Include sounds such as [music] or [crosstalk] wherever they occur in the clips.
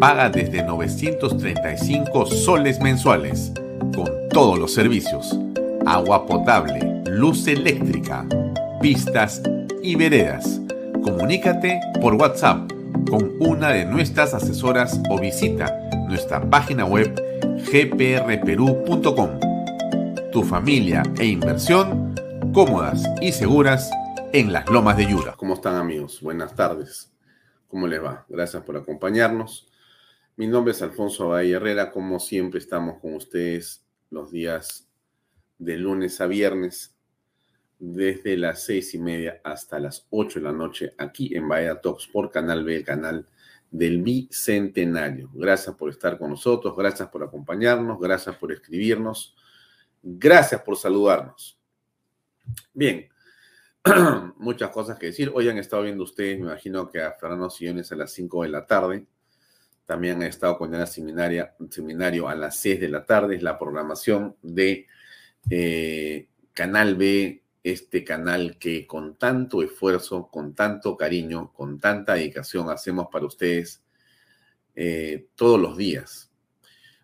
Paga desde 935 soles mensuales, con todos los servicios. Agua potable, luz eléctrica, pistas y veredas. Comunícate por WhatsApp con una de nuestras asesoras o visita nuestra página web gprperú.com. Tu familia e inversión cómodas y seguras en las lomas de Yura. ¿Cómo están amigos? Buenas tardes. ¿Cómo les va? Gracias por acompañarnos. Mi nombre es Alfonso Valle Herrera. Como siempre estamos con ustedes los días de lunes a viernes desde las seis y media hasta las ocho de la noche aquí en Bahía Talks por Canal B, el canal del Bicentenario. Gracias por estar con nosotros, gracias por acompañarnos, gracias por escribirnos, gracias por saludarnos. Bien, [clears throat] muchas cosas que decir. Hoy han estado viendo ustedes, me imagino que a Fernando Sillones a las 5 de la tarde. También ha estado con el seminaria, seminario a las 6 de la tarde. Es la programación de eh, Canal B, este canal que con tanto esfuerzo, con tanto cariño, con tanta dedicación hacemos para ustedes eh, todos los días.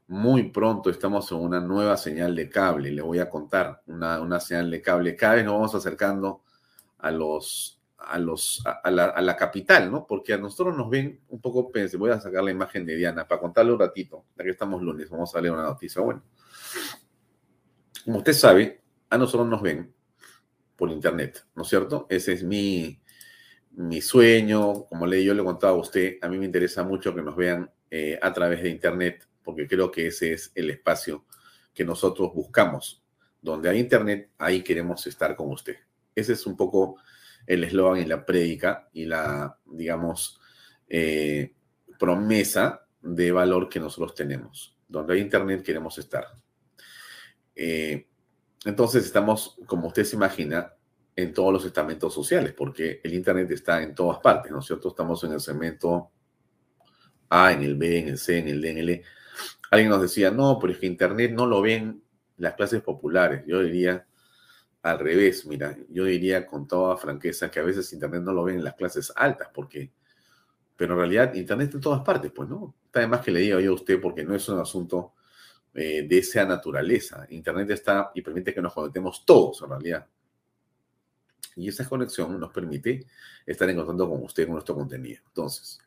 Muy pronto estamos en una nueva señal de cable. Le voy a contar una, una señal de cable. Cada vez nos vamos acercando a los a los a la, capital, ¿no? Porque a nosotros nos ven un poco, pensé, voy a sacar la imagen de Diana para contarle un ratito, ya que estamos lunes, vamos a leer una noticia. Bueno, como usted sabe, a nosotros nos ven por internet, ¿no es cierto? Ese es mi, mi sueño, como le, yo le contaba a usted, a mí me interesa mucho que nos vean eh, a través de internet, porque creo que ese es el espacio que nosotros buscamos. Donde hay internet, ahí queremos estar con usted. Ese es un poco el eslogan y la prédica y la, digamos, eh, promesa de valor que nosotros tenemos. Donde hay Internet queremos estar. Eh, entonces estamos, como usted se imagina, en todos los estamentos sociales, porque el Internet está en todas partes, ¿no es cierto? Estamos en el segmento A, en el B, en el C, en el D, en el E. Alguien nos decía, no, pero es que Internet no lo ven las clases populares. Yo diría, al revés, mira, yo diría con toda franqueza que a veces Internet no lo ven en las clases altas, porque, pero en realidad Internet está en todas partes, pues, ¿no? Está de más que le diga yo a usted, porque no es un asunto eh, de esa naturaleza. Internet está y permite que nos conectemos todos, en realidad. Y esa conexión nos permite estar en contacto con usted, con nuestro contenido. Entonces,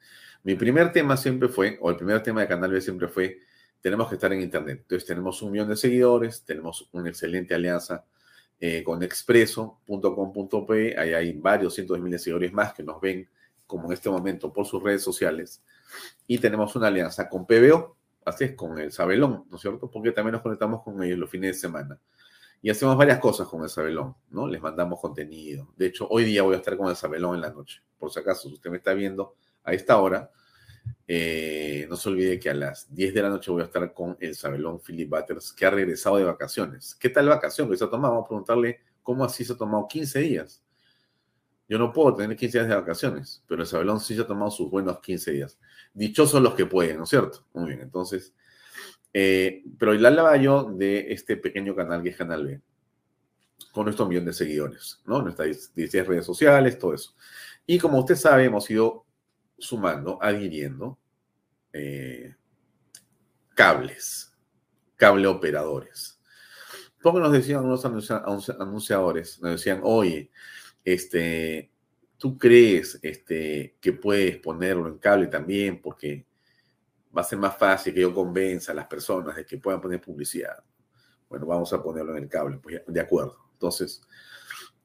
mi primer tema siempre fue, o el primer tema de Canal B siempre fue, tenemos que estar en Internet. Entonces, tenemos un millón de seguidores, tenemos una excelente alianza eh, con expreso.com.p. Ahí hay varios cientos de miles de seguidores más que nos ven como en este momento por sus redes sociales. Y tenemos una alianza con PBO, así es, con el Sabelón, ¿no es cierto? Porque también nos conectamos con ellos los fines de semana. Y hacemos varias cosas con el Sabelón, ¿no? Les mandamos contenido. De hecho, hoy día voy a estar con el Sabelón en la noche. Por si acaso, si usted me está viendo a esta hora, eh, no se olvide que a las 10 de la noche voy a estar con el Sabelón Philip Butters, que ha regresado de vacaciones. ¿Qué tal vacación que se ha tomado? Vamos a preguntarle cómo así se ha tomado 15 días. Yo no puedo tener 15 días de vacaciones, pero el Sabelón sí se ha tomado sus buenos 15 días. Dichosos los que pueden, ¿no es cierto? Muy bien, entonces, eh, pero la hablaba yo de este pequeño canal que es Canal B, con nuestro millón de seguidores, ¿no? Nuestras 16 redes sociales, todo eso. Y como usted sabe, hemos ido sumando, adhiriendo eh, cables, cable operadores. Porque nos decían unos anunciadores, nos decían, oye, este, ¿tú crees este, que puedes ponerlo en cable también? Porque va a ser más fácil que yo convenza a las personas de que puedan poner publicidad. Bueno, vamos a ponerlo en el cable, pues de acuerdo. Entonces,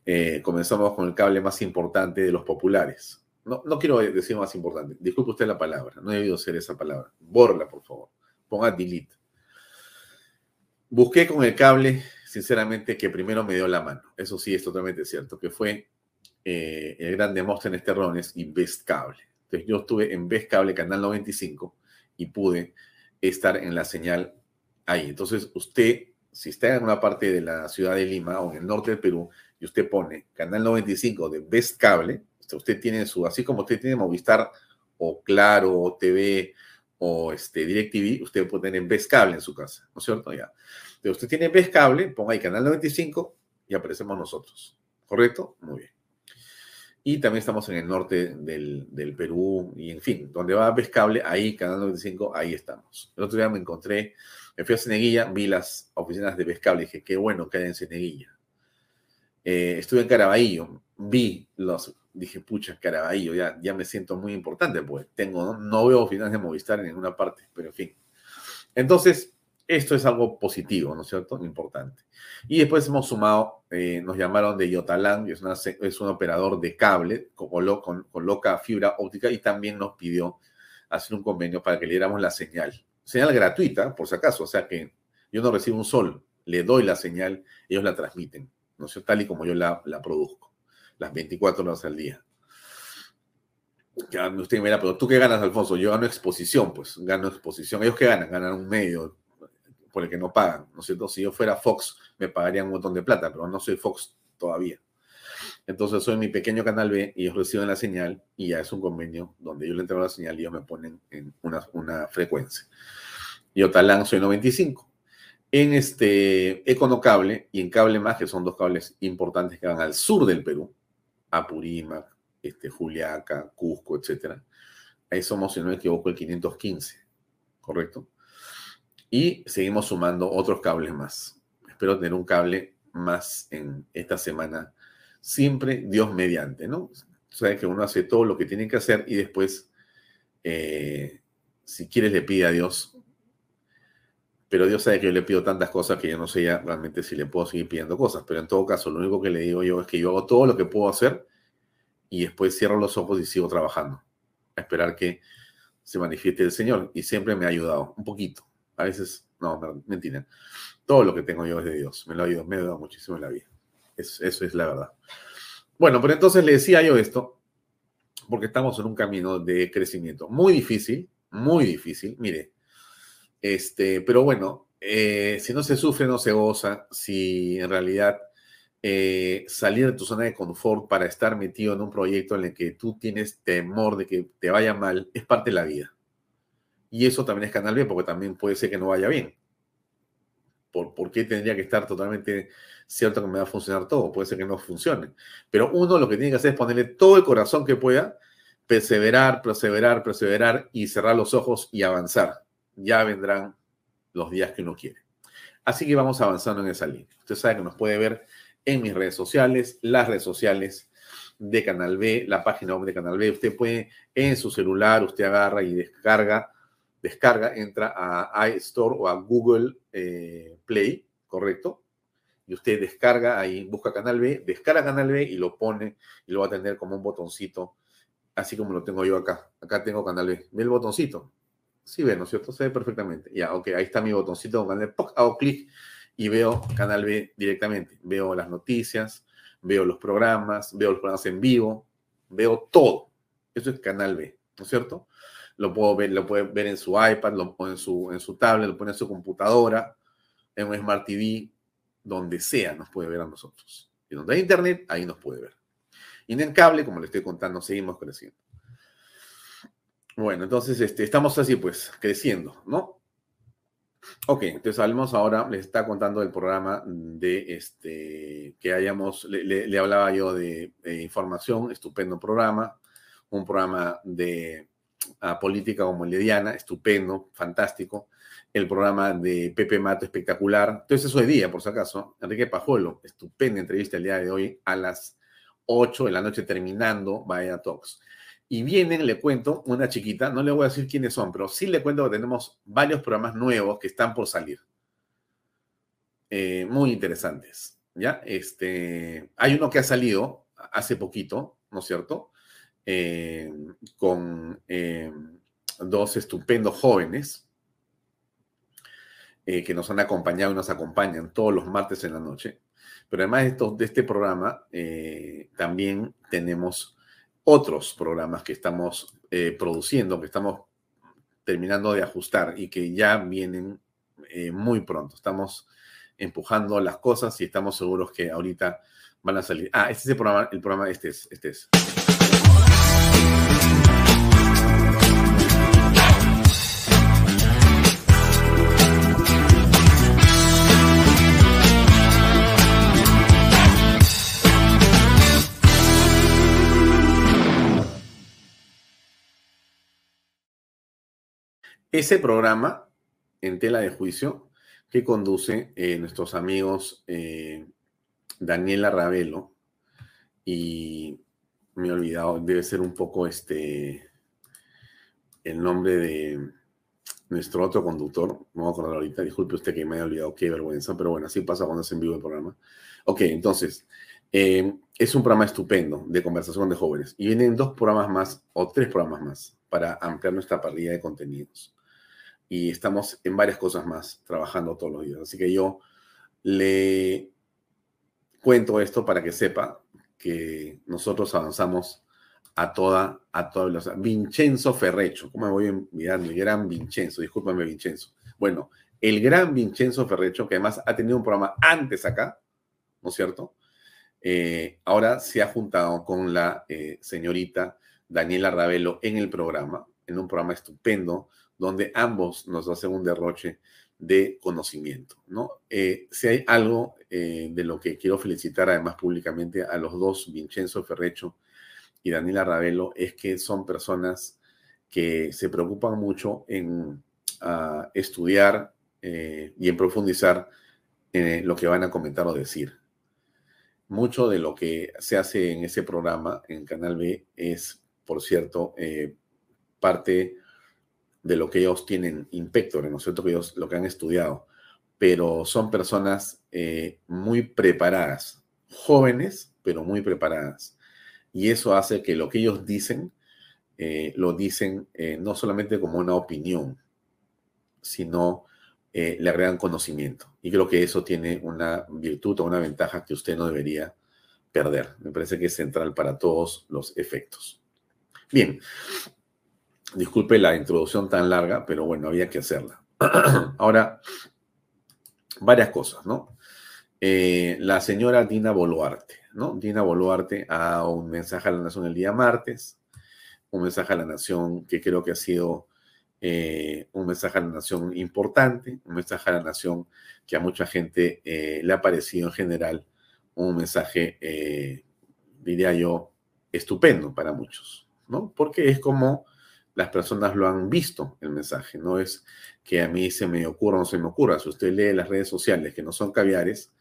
eh, comenzamos con el cable más importante de los populares, no, no quiero decir más importante. Disculpe usted la palabra. No he debido ser esa palabra. Borla, por favor. Ponga delete. Busqué con el cable, sinceramente, que primero me dio la mano. Eso sí es totalmente cierto, que fue eh, el gran Demóstenes Terrones y Best Cable. Entonces yo estuve en Best Cable, Canal 95, y pude estar en la señal ahí. Entonces, usted, si está en una parte de la ciudad de Lima o en el norte del Perú, y usted pone Canal 95 de Best Cable, usted tiene su, así como usted tiene Movistar o Claro o TV o este, DirecTV, usted puede tener Best Cable en su casa, ¿no es cierto? Ya. Usted tiene Best Cable, ponga ahí Canal 95 y aparecemos nosotros, ¿correcto? Muy bien. Y también estamos en el norte del, del Perú y en fin, donde va Best Cable, ahí Canal 95, ahí estamos. El otro día me encontré, me fui a Ceneguilla, vi las oficinas de Best Cable y dije, qué bueno que hay en Ceneguilla. Eh, estuve en Caraballo, vi los, dije, pucha, Caraballo, ya, ya me siento muy importante, pues tengo, no, veo oficinas de Movistar en ninguna parte, pero en fin. Entonces, esto es algo positivo, ¿no es cierto? Importante. Y después hemos sumado, eh, nos llamaron de Yotalán, es, es un operador de cable, con, coloca fibra óptica y también nos pidió hacer un convenio para que le diéramos la señal. Señal gratuita, por si acaso, o sea que yo no recibo un sol, le doy la señal, ellos la transmiten, ¿no es cierto? Tal y como yo la, la produzco, las 24 horas al día. Usted me dirá, pero ¿tú qué ganas, Alfonso? Yo gano exposición, pues gano exposición. ¿Ellos qué ganan? Ganan un medio, por el que no pagan, ¿no es cierto? Si yo fuera Fox, me pagarían un montón de plata, pero no soy Fox todavía. Entonces soy mi pequeño canal B y ellos reciben la señal y ya es un convenio donde yo le entrego la señal y ellos me ponen en una, una frecuencia. Yo talán soy 95. En este Econocable y en Cable Más, que son dos cables importantes que van al sur del Perú, Apurímac, este, Juliaca, Cusco, etcétera. Ahí somos, si no me equivoco, el 515, ¿correcto? Y seguimos sumando otros cables más. Espero tener un cable más en esta semana, siempre Dios mediante, ¿no? Sabes que uno hace todo lo que tiene que hacer y después, eh, si quieres, le pide a Dios. Pero Dios sabe que yo le pido tantas cosas que yo no sé ya realmente si le puedo seguir pidiendo cosas. Pero en todo caso, lo único que le digo yo es que yo hago todo lo que puedo hacer y después cierro los ojos y sigo trabajando. A esperar que se manifieste el Señor. Y siempre me ha ayudado, un poquito. A veces, no, mentira. Todo lo que tengo yo es de Dios. Me lo ha ayudado, me ha ayudado muchísimo en la vida. eso es la verdad. Bueno, pero entonces le decía yo esto, porque estamos en un camino de crecimiento muy difícil, muy difícil. Mire, este, pero bueno, eh, si no se sufre, no se goza. Si en realidad eh, salir de tu zona de confort para estar metido en un proyecto en el que tú tienes temor de que te vaya mal, es parte de la vida. Y eso también es Canal B, porque también puede ser que no vaya bien. ¿Por, ¿Por qué tendría que estar totalmente cierto que me va a funcionar todo? Puede ser que no funcione. Pero uno lo que tiene que hacer es ponerle todo el corazón que pueda, perseverar, perseverar, perseverar y cerrar los ojos y avanzar. Ya vendrán los días que uno quiere. Así que vamos avanzando en esa línea. Usted sabe que nos puede ver en mis redes sociales, las redes sociales de Canal B, la página web de Canal B. Usted puede en su celular, usted agarra y descarga descarga, entra a iStore o a Google eh, Play, ¿correcto? Y usted descarga ahí, busca Canal B, descarga Canal B y lo pone y lo va a tener como un botoncito, así como lo tengo yo acá. Acá tengo Canal B. ¿Ve el botoncito? Sí, ve, ¿no es cierto? Se ve perfectamente. Ya, ok, ahí está mi botoncito con Canal B. Hago clic y veo Canal B directamente. Veo las noticias, veo los programas, veo los programas en vivo, veo todo. Eso es Canal B, ¿no es cierto? lo puedo ver, lo puede ver en su iPad, lo pone en su, en su tablet, lo pone en su computadora, en un Smart TV, donde sea nos puede ver a nosotros. Y donde hay internet, ahí nos puede ver. Y en el cable, como le estoy contando, seguimos creciendo. Bueno, entonces este, estamos así pues, creciendo, ¿no? Ok, entonces hablemos ahora, les está contando el programa de este, que hayamos, le, hablaba yo de, información, estupendo programa, un programa de a política como Diana, estupendo, fantástico. El programa de Pepe Mato, espectacular. Entonces, eso de día, por si acaso. Enrique Pajuelo, estupenda entrevista el día de hoy a las 8 de la noche terminando Vaya Talks. Y vienen, le cuento, una chiquita, no le voy a decir quiénes son, pero sí le cuento que tenemos varios programas nuevos que están por salir. Eh, muy interesantes. ¿Ya? Este, hay uno que ha salido hace poquito, ¿no es cierto? Eh, con eh, dos estupendos jóvenes que nos han acompañado y nos acompañan todos los martes en la noche. Pero además de, de este programa, también tenemos otros programas que estamos produciendo, que estamos terminando de ajustar y que ya vienen eh, muy pronto. Estamos empujando las cosas y estamos seguros que ahorita van a salir. Ah, este es el programa, el programa, este es, este es. Ese programa en tela de juicio que conduce eh, nuestros amigos eh, Daniela Ravelo y me he olvidado, debe ser un poco este el nombre de nuestro otro conductor, no voy a acordar ahorita, disculpe usted que me haya olvidado, qué vergüenza, pero bueno, así pasa cuando es en vivo el programa. Ok, entonces, eh, es un programa estupendo de conversación de jóvenes y vienen dos programas más o tres programas más para ampliar nuestra parrilla de contenidos y estamos en varias cosas más trabajando todos los días. Así que yo le cuento esto para que sepa que nosotros avanzamos a toda, a toda velocidad. Vincenzo Ferrecho, ¿cómo me voy a olvidar? El gran Vincenzo, discúlpame Vincenzo. Bueno, el gran Vincenzo Ferrecho, que además ha tenido un programa antes acá, ¿no es cierto? Eh, ahora se ha juntado con la eh, señorita Daniela Ravelo en el programa, en un programa estupendo donde ambos nos hacen un derroche de conocimiento, ¿no? Eh, si hay algo eh, de lo que quiero felicitar además públicamente a los dos, Vincenzo Ferrecho y Daniela Ravelo, es que son personas que se preocupan mucho en ah, estudiar eh, y en profundizar lo que van a comentar o decir. Mucho de lo que se hace en ese programa en Canal B es, por cierto, parte de lo que ellos tienen inspector, ¿no es cierto? Que ellos lo que han estudiado, pero son personas eh, muy preparadas, jóvenes, pero muy preparadas. Y eso hace que lo que ellos dicen, eh, lo dicen eh, no solamente como una opinión, sino le agregan conocimiento. Y creo que eso tiene una virtud o una ventaja que usted no debería perder. Me parece que es central para todos los efectos. Bien, Disculpe la introducción tan larga, pero bueno, había que hacerla. [clears throat] Ahora, varias cosas, ¿no? Eh, la señora Dina Boluarte, ¿no? Dina Boluarte ha dado un mensaje a la Nación el día martes, un mensaje a la Nación que creo que ha sido eh, un mensaje a la Nación importante, un mensaje a la Nación que a mucha gente eh, le ha parecido en general un mensaje, diría yo, estupendo para muchos, ¿no? Porque es como las personas lo han visto el mensaje, no es que a mí se me ocurra o no se me ocurra. Si usted lee las redes sociales que no son caviares,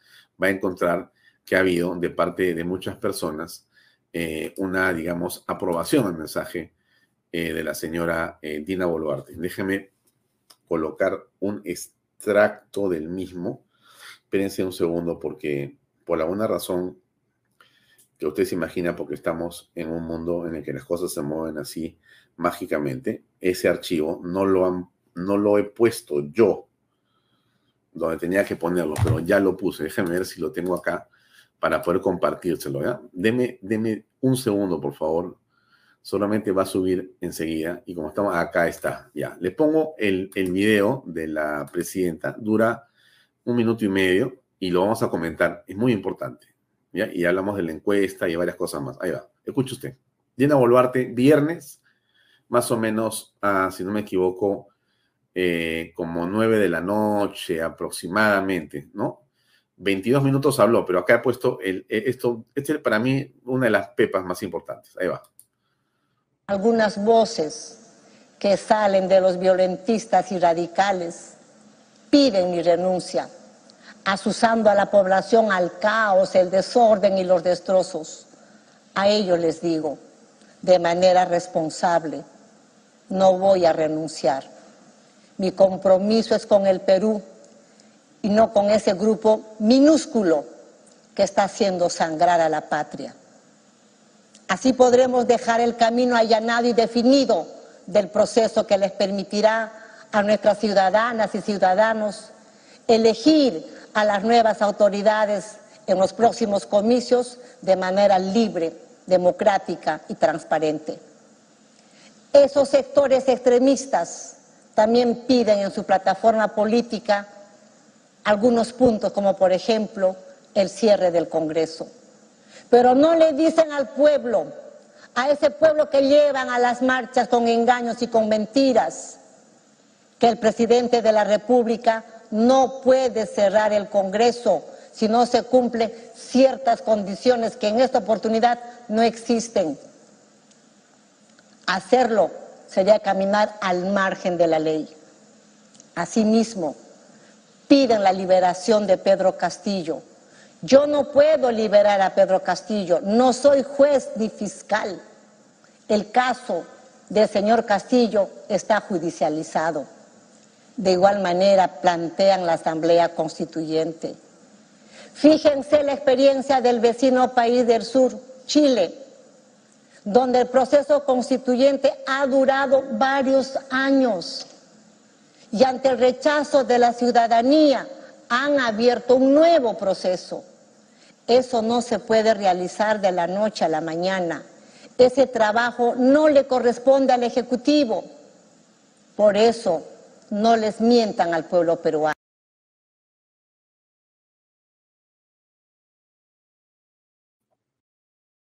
va a encontrar que ha habido de parte de muchas personas eh, una, digamos, aprobación al mensaje eh, de la señora eh, Dina Boluarte. Déjeme colocar un extracto del mismo. Espérense un segundo porque por alguna razón que usted se imagina porque estamos en un mundo en el que las cosas se mueven así mágicamente, ese archivo no lo, han, no lo he puesto yo donde tenía que ponerlo, pero ya lo puse. Déjenme ver si lo tengo acá para poder compartírselo. ¿ya? Deme, deme un segundo, por favor. Solamente va a subir enseguida. Y como estamos acá está. Ya. Le pongo el, el video de la presidenta. Dura un minuto y medio y lo vamos a comentar. Es muy importante. Y hablamos de la encuesta y varias cosas más. Ahí va, escuche usted. Dina Boluarte, viernes, más o menos, ah, si no me equivoco, eh, como nueve de la noche aproximadamente, ¿no? 22 minutos habló, pero acá he puesto el, e, esto, este es para mí una de las pepas más importantes. Ahí va. Algunas voces que salen de los violentistas y radicales piden mi renuncia asusando a la población al caos, el desorden y los destrozos. A ellos les digo, de manera responsable, no voy a renunciar. Mi compromiso es con el Perú y no con ese grupo minúsculo que está haciendo sangrar a la patria. Así podremos dejar el camino allanado y definido del proceso que les permitirá a nuestras ciudadanas y ciudadanos elegir a las nuevas autoridades en los próximos comicios de manera libre, democrática y transparente. Esos sectores extremistas también piden en su plataforma política algunos puntos, como por ejemplo el cierre del Congreso. Pero no le dicen al pueblo, a ese pueblo que llevan a las marchas con engaños y con mentiras, que el presidente de la República no puede cerrar el Congreso si no se cumplen ciertas condiciones que en esta oportunidad no existen. Hacerlo sería caminar al margen de la ley. Asimismo, piden la liberación de Pedro Castillo. Yo no puedo liberar a Pedro Castillo, no soy juez ni fiscal. El caso del señor Castillo está judicializado. De igual manera plantean la Asamblea Constituyente. Fíjense la experiencia del vecino país del sur, Chile, donde el proceso constituyente ha durado varios años y ante el rechazo de la ciudadanía han abierto un nuevo proceso. Eso no se puede realizar de la noche a la mañana. Ese trabajo no le corresponde al Ejecutivo. Por eso no les mientan al pueblo peruano.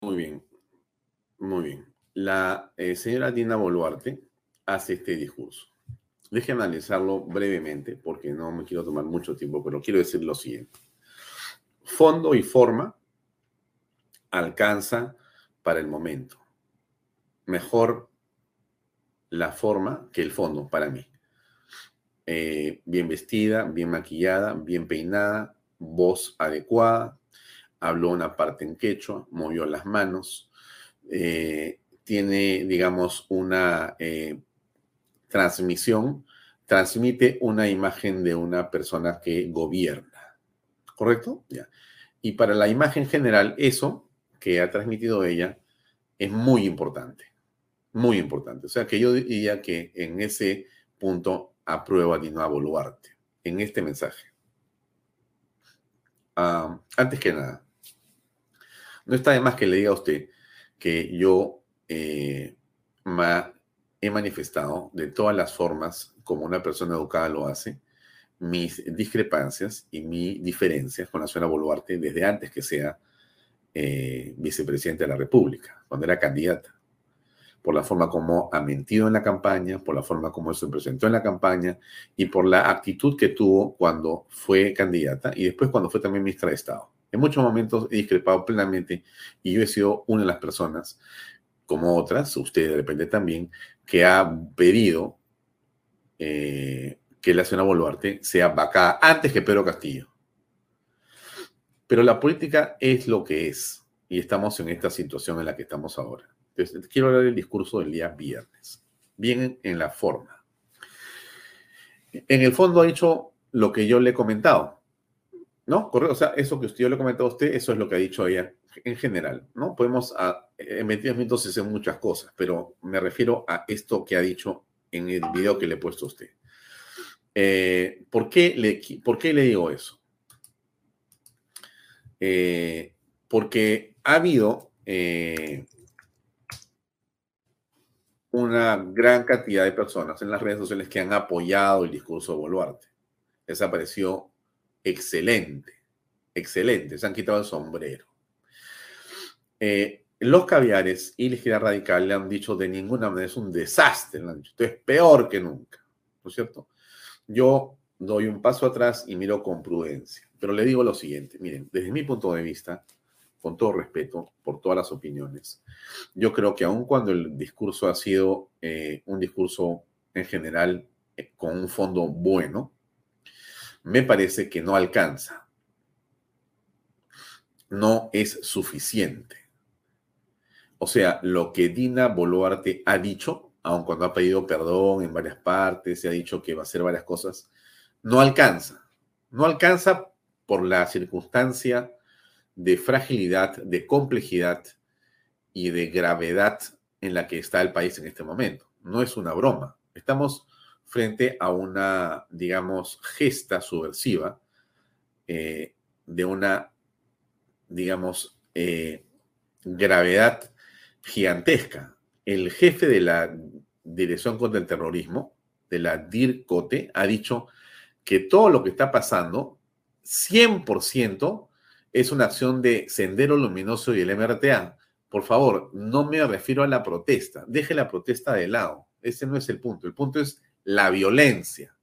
Muy bien, muy bien. La eh, señora Dina Boluarte hace este discurso. Deje analizarlo brevemente porque no me quiero tomar mucho tiempo, pero quiero decir lo siguiente. Fondo y forma alcanza para el momento. Mejor la forma que el fondo para mí. Eh, bien vestida, bien maquillada, bien peinada, voz adecuada, habló una parte en quechua, movió las manos, eh, tiene, digamos, una eh, transmisión, transmite una imagen de una persona que gobierna. ¿Correcto? Ya. Y para la imagen general, eso que ha transmitido ella es muy importante. Muy importante. O sea que yo diría que en ese punto a Dina Boluarte, en este mensaje. Antes que nada, no está de más que le diga a usted que yo eh, he manifestado de todas las formas, como una persona educada lo hace, mis discrepancias y mis diferencias con la señora Boluarte desde antes que sea eh, vicepresidente de la República, cuando era candidata, por la forma como ha mentido en la campaña, por la forma como se presentó en la campaña y por la actitud que tuvo cuando fue candidata y después cuando fue también ministra de Estado. En muchos momentos he discrepado plenamente y yo he sido una de las personas, como otras, usted de repente también, que ha pedido eh, que la señora Boluarte sea vacada antes que Pedro Castillo. Pero la política es lo que es y estamos en esta situación en la que estamos ahora. Entonces, quiero hablar del discurso del día viernes, bien en la forma. En el fondo ha dicho lo que yo le he comentado. ¿no? Correcto, o sea, eso que usted yo le comentado a usted, eso es lo que ha dicho ella en general, ¿no? Podemos a, en 22 minutos hacer muchas cosas, pero me refiero a esto que ha dicho en el video que le he puesto a usted. Eh, ¿por, qué le, ¿Por qué le digo eso? Eh, porque ha habido eh, una gran cantidad de personas en las redes sociales que han apoyado el discurso de Boluarte. Les apareció excelente, excelente, se han quitado el sombrero. Eh, los caviares y la izquierda radical le han dicho de ninguna manera es un desastre, le esto es peor que nunca, ¿no es cierto? Yo doy un paso atrás y miro con prudencia, pero le digo lo siguiente, miren, desde mi punto de vista, con todo respeto por todas las opiniones, yo creo que aun cuando el discurso ha sido eh, un discurso en general eh, con un fondo bueno, me parece que no alcanza. No es suficiente. O sea, lo que Dina Boluarte ha dicho, aun cuando ha pedido perdón en varias partes, y ha dicho que va a hacer varias cosas, no alcanza. No alcanza por la circunstancia de fragilidad, de complejidad y de gravedad en la que está el país en este momento. No es una broma. Estamos frente a una, digamos, gesta subversiva eh, de una, digamos, eh, gravedad gigantesca. El jefe de la Dirección contra el Terrorismo, de la DIRCOTE ha dicho que todo lo que está pasando, 100% es una acción de Sendero Luminoso y el MRTA. Por favor, no me refiero a la protesta. Deje la protesta de lado. Ese no es el punto. El punto es la violencia.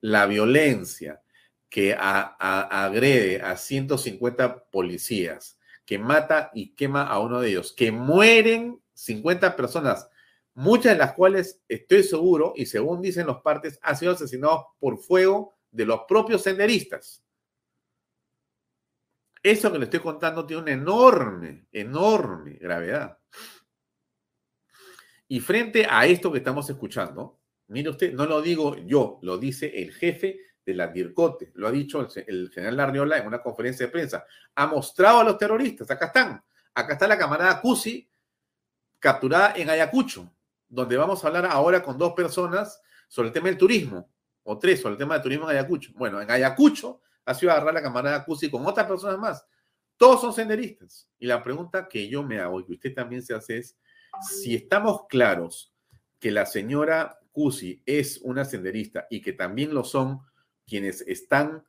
La violencia que agrede a 150 policías, que mata y quema a uno de ellos, que mueren 50 personas, muchas de las cuales estoy seguro, y según dicen los partes, han sido asesinados por fuego de los propios senderistas. Eso que le estoy contando tiene una enorme, enorme gravedad. Y frente a esto que estamos escuchando, mire usted, no lo digo yo, lo dice el jefe de la DIRCOTE, lo ha dicho el, general Larriola en una conferencia de prensa. Ha mostrado a los terroristas, acá están, acá está la camarada Cusi capturada en Ayacucho, donde vamos a hablar ahora con dos personas sobre el tema del turismo, o tres sobre el tema del turismo en Ayacucho. Bueno, en Ayacucho ha sido agarrar la camarada Cusi con otras personas más. Todos son senderistas. Y la pregunta que yo me hago y que usted también se hace es, si estamos claros que la señora Cusi es una senderista y que también lo son quienes están,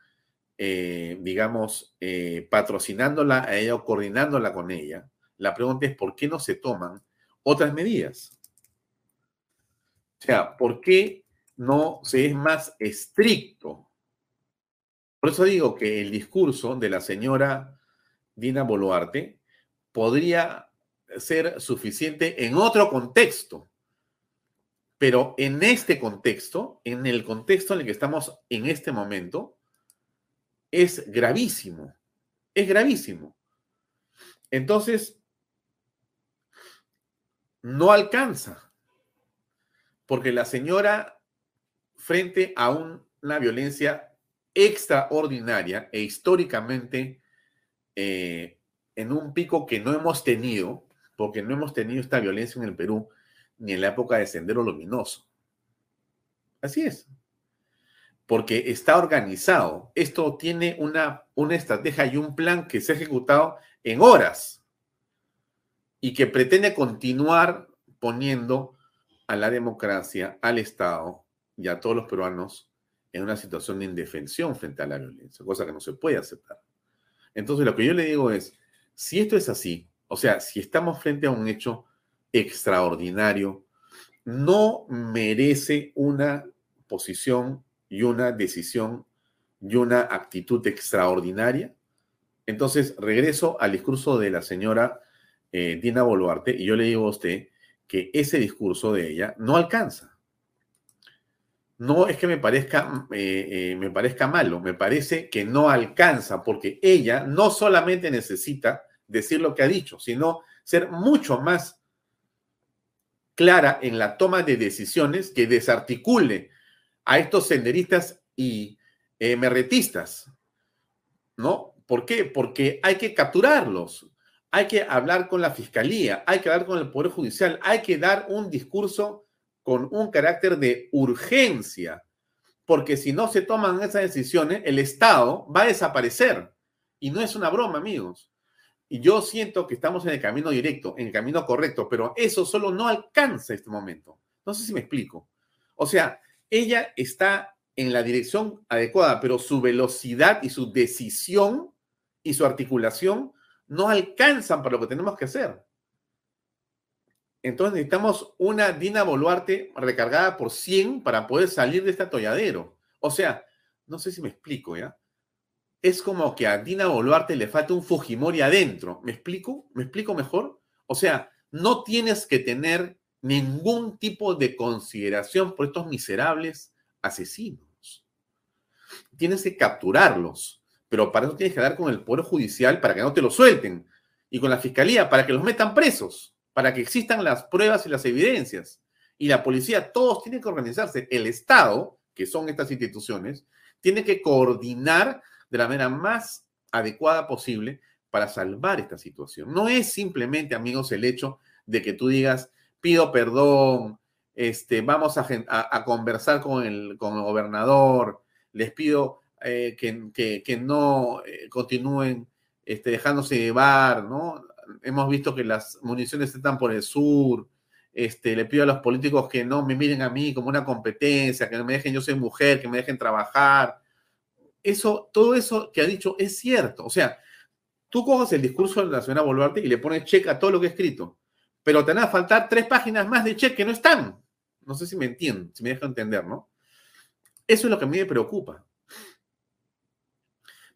eh, digamos, eh, patrocinándola a ella o coordinándola con ella, la pregunta es por qué no se toman otras medidas. O sea, ¿por qué no se es más estricto? Por eso digo que el discurso de la señora Dina Boluarte podría ser suficiente en otro contexto. Pero en este contexto, en el contexto en el que estamos en este momento, es gravísimo. Es gravísimo. Entonces, no alcanza. Porque la señora, frente a una violencia extraordinaria e históricamente eh, en un pico que no hemos tenido, porque no hemos tenido esta violencia en el Perú ni en la época de Sendero Luminoso. Así es. Porque está organizado. Esto tiene una, una estrategia y un plan que se ha ejecutado en horas y que pretende continuar poniendo a la democracia, al Estado y a todos los peruanos en una situación de indefensión frente a la violencia, cosa que no se puede aceptar. Entonces, lo que yo le digo es, si esto es así, o sea, si estamos frente a un hecho extraordinario, no merece una posición y una decisión y una actitud extraordinaria. Entonces, regreso al discurso de la señora eh, Dina Boluarte y yo le digo a usted que ese discurso de ella no alcanza. No es que me parezca, eh, eh, me parezca malo, me parece que no alcanza porque ella no solamente necesita decir lo que ha dicho, sino ser mucho más clara en la toma de decisiones que desarticule a estos senderistas y eh, merretistas. ¿No? ¿Por qué? Porque hay que capturarlos, hay que hablar con la fiscalía, hay que hablar con el Poder Judicial, hay que dar un discurso con un carácter de urgencia, porque si no se toman esas decisiones, el Estado va a desaparecer. Y no es una broma, amigos. Y yo siento que estamos en el camino directo, en el camino correcto, pero eso solo no alcanza este momento. No sé si me explico. O sea, ella está en la dirección adecuada, pero su velocidad y su decisión y su articulación no alcanzan para lo que tenemos que hacer. Entonces necesitamos una Dina Boluarte recargada por 100 para poder salir de este atolladero. O sea, no sé si me explico, ¿ya? es como que a Dina Boluarte le falta un Fujimori adentro. ¿Me explico? ¿Me explico mejor? O sea, no tienes que tener ningún tipo de consideración por estos miserables asesinos. Tienes que capturarlos, pero para eso tienes que dar con el Poder Judicial para que no te lo suelten y con la Fiscalía para que los metan presos, para que existan las pruebas y las evidencias. Y la policía, todos tienen que organizarse. El Estado, que son estas instituciones, tiene que coordinar de la manera más adecuada posible para salvar esta situación. No es simplemente, amigos, el hecho de que tú digas, pido perdón, este, vamos a, conversar con el, con el gobernador, les pido eh, que, no eh, continúen este, dejándose llevar, ¿no? Hemos visto que las municiones están por el sur, este, le pido a los políticos que no me miren a mí como una competencia, que no me dejen, yo soy mujer, que me dejen trabajar. Eso, todo eso que ha dicho es cierto. O sea, tú coges el discurso de la señora Boluarte y le pones cheque a todo lo que ha escrito, pero te van a faltar tres páginas más de cheque que no están. No sé si me entienden, si me dejan entender, ¿no? Eso es lo que a mí me preocupa.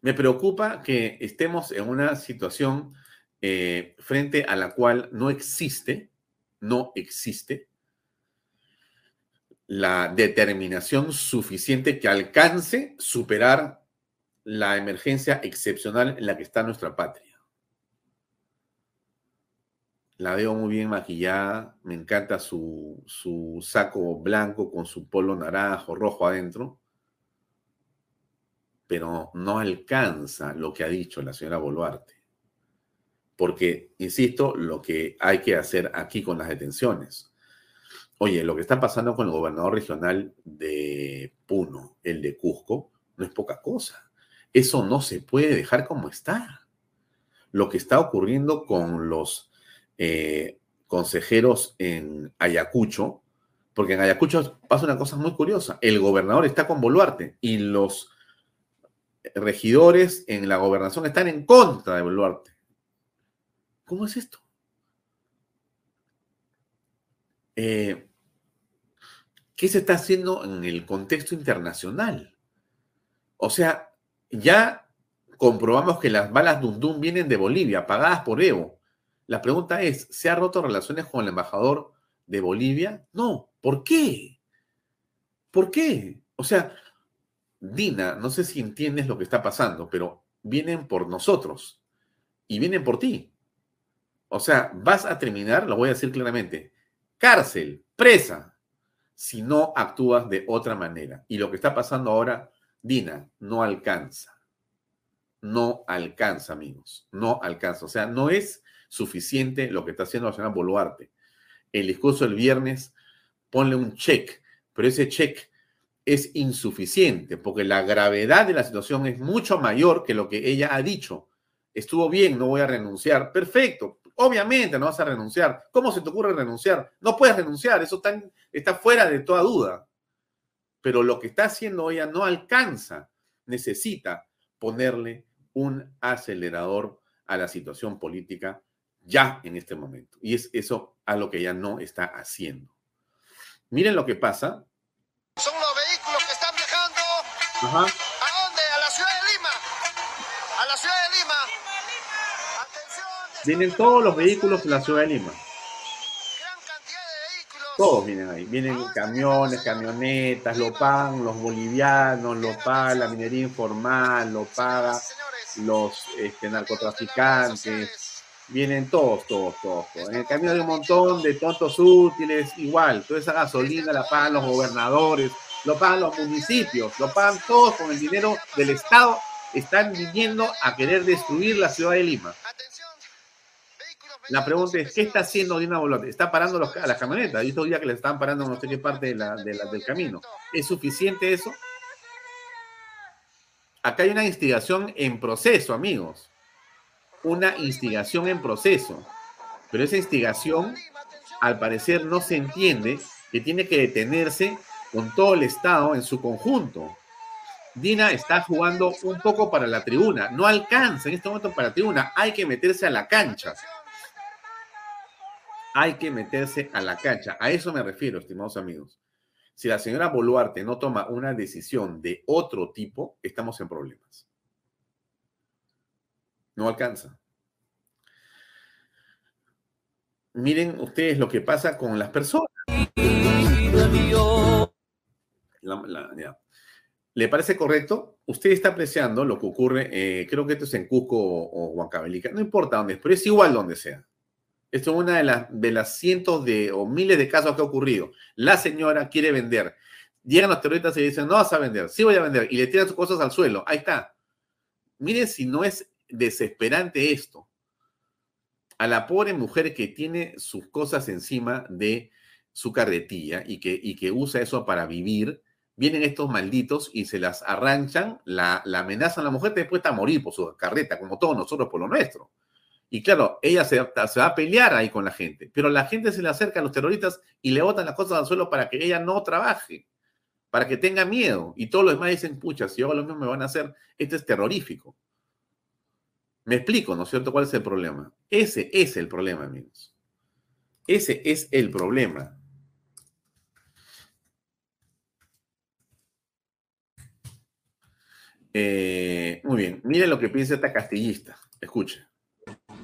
Me preocupa que estemos en una situación eh, frente a la cual no existe, no existe la determinación suficiente que alcance superar la emergencia excepcional en la que está nuestra patria. La veo muy bien maquillada, me encanta su, su saco blanco con su polo naranjo, rojo adentro, pero no alcanza lo que ha dicho la señora Boluarte. Porque, insisto, lo que hay que hacer aquí con las detenciones. Oye, lo que está pasando con el gobernador regional de Puno, el de Cusco, no es poca cosa. Eso no se puede dejar como está. Lo que está ocurriendo con los eh, consejeros en Ayacucho, porque en Ayacucho pasa una cosa muy curiosa. El gobernador está con Boluarte y los regidores en la gobernación están en contra de Boluarte. ¿Cómo es esto? Eh, ¿Qué se está haciendo en el contexto internacional? O sea, ya comprobamos que las balas Dundum vienen de Bolivia, pagadas por Evo. La pregunta es, ¿se ha roto relaciones con el embajador de Bolivia? No. ¿Por qué? ¿Por qué? O sea, Dina, no sé si entiendes lo que está pasando, pero vienen por nosotros y vienen por ti. O sea, vas a terminar, lo voy a decir claramente, cárcel, presa, si no actúas de otra manera. Y lo que está pasando ahora, Dina, no alcanza. No alcanza, amigos. No alcanza. O sea, no es suficiente lo que está haciendo la señora Boluarte. El discurso del viernes, ponle un check, pero ese check es insuficiente, porque la gravedad de la situación es mucho mayor que lo que ella ha dicho. Estuvo bien, no voy a renunciar. Perfecto, Obviamente no vas a renunciar. ¿Cómo se te ocurre renunciar? No puedes renunciar, eso está, está fuera de toda duda. Pero lo que está haciendo ella no alcanza. Necesita ponerle un acelerador a la situación política ya en este momento. Y es eso a lo que ella no está haciendo. Miren lo que pasa. Son los vehículos que están viajando. ¿A Vienen todos los vehículos en la ciudad de Lima. Todos vienen ahí. Vienen camiones, camionetas, lo pagan los bolivianos, lo paga la minería informal, lo paga los este, narcotraficantes. Vienen todos, todos, todos, En el camino hay un montón de tontos útiles, igual. Toda esa gasolina la pagan los gobernadores, lo pagan los municipios, lo pagan todos con el dinero del Estado. Están viniendo a querer destruir la ciudad de Lima. La pregunta es, ¿qué está haciendo Dina Boluarte? Está parando los, las camionetas. Yo estos días que le están parando no sé qué parte del camino. ¿Es suficiente eso? Acá hay una instigación en proceso, amigos. Una instigación en proceso. Pero esa instigación, al parecer, no se entiende que tiene que detenerse con todo el Estado en su conjunto. Dina está jugando un poco para la tribuna. No alcanza en este momento para la tribuna. Hay que meterse a la cancha hay que meterse a la cancha. A eso me refiero, estimados amigos. Si la señora Boluarte no toma una decisión de otro tipo, estamos en problemas. No alcanza. Miren ustedes lo que pasa con las personas. ¿Le parece correcto? Usted está apreciando lo que ocurre, eh, creo que esto es en Cusco o Huancavelica, no importa dónde es, pero es igual donde sea. Esto es una de las, de las cientos de o miles de casos que ha ocurrido. La señora quiere vender. Llegan los terroristas y dicen, no vas a vender, sí voy a vender. Y le tiran sus cosas al suelo. Ahí está. Miren si no es desesperante esto. A la pobre mujer que tiene sus cosas encima de su carretilla y que, y que usa eso para vivir, vienen estos malditos y se las arranchan, la, la amenazan a la mujer, después está a morir por su carreta, como todos nosotros por lo nuestro Y claro, ella se, va a pelear ahí con la gente, pero la gente se le acerca a los terroristas y le botan las cosas al suelo para que ella no trabaje, para que tenga miedo. Y todos los demás dicen, pucha, si yo lo mismo me van a hacer, esto es terrorífico. Me explico, ¿no es cierto? ¿Cuál es el problema? Ese es el problema, amigos. Ese es el problema. Eh, muy bien, miren lo que piensa esta castillista. Escuche.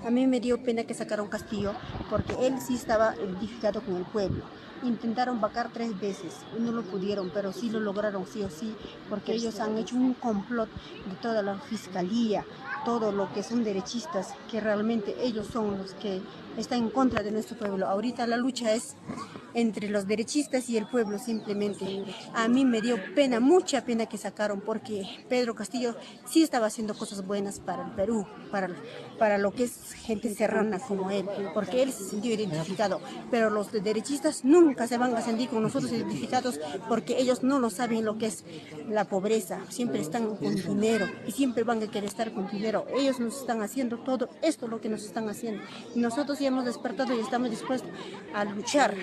A mí me dio pena que sacaron Castillo porque él sí estaba edificado con el pueblo. Intentaron vacar tres veces no lo pudieron, pero sí lo lograron sí o sí, porque ellos han hecho un complot de toda la fiscalía, todo lo que son derechistas, que realmente ellos son los que están en contra de nuestro pueblo. Ahorita la lucha es entre los derechistas y el pueblo simplemente. A mí me dio pena, mucha pena que sacaron, porque Pedro Castillo sí estaba haciendo cosas buenas para el Perú, para, para lo que es gente serrana como él, porque él se sintió identificado. Pero los derechistas nunca se van a sentir con nosotros identificados porque ellos no lo saben lo que es la pobreza. Siempre están con dinero y siempre van a querer estar con dinero. Ellos nos están haciendo todo esto lo que nos están haciendo. Nosotros hemos despertado y estamos dispuestos a luchar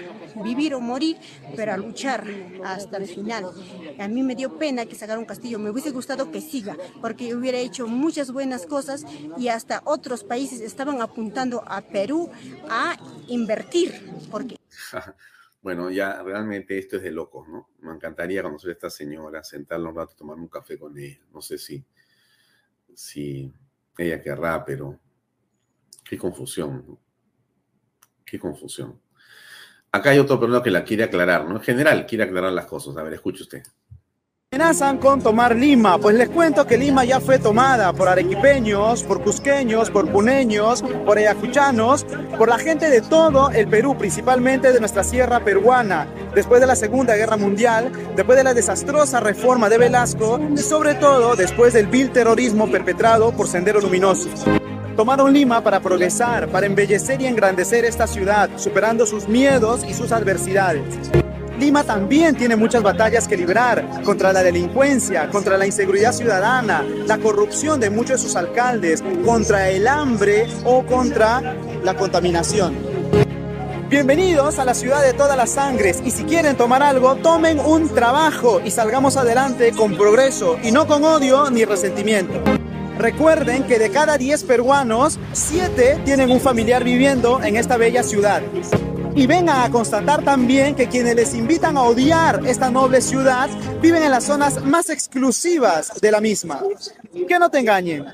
vivir o morir, pero a luchar hasta el final. A mí me dio pena que sacaron Castillo, me hubiese gustado que siga, porque hubiera hecho muchas buenas cosas y hasta otros países estaban apuntando a Perú a invertir, porque... [laughs] Bueno, ya realmente esto es de locos, ¿no? Me encantaría conocer a esta señora, sentarla un rato, tomar un café con ella. No sé si, si ella querrá, pero qué confusión, qué confusión. Acá hay otro problema que la quiere aclarar, ¿no? En general, quiere aclarar las cosas. A ver, escuche usted. Amenazan con tomar Lima, pues les cuento que Lima ya fue tomada por arequipeños, por cusqueños, por puneños, por ayacuchanos, por la gente de todo el Perú, principalmente de nuestra sierra peruana, después de la Segunda Guerra Mundial, después de la desastrosa reforma de Velasco y sobre todo después del vil terrorismo perpetrado por Sendero Luminoso. Tomaron Lima para progresar, para embellecer y engrandecer esta ciudad, superando sus miedos y sus adversidades. Lima también tiene muchas batallas que librar contra la delincuencia, contra la inseguridad ciudadana, la corrupción de muchos de sus alcaldes, contra el hambre o contra la contaminación. Bienvenidos a la ciudad de todas las sangres y si quieren tomar algo, tomen un trabajo y salgamos adelante con progreso y no con odio ni resentimiento. Recuerden que de cada 10 peruanos, 7 tienen un familiar viviendo en esta bella ciudad. Y vengan a constatar también que quienes les invitan a odiar esta noble ciudad viven en las zonas más exclusivas de la misma. Que no te engañen.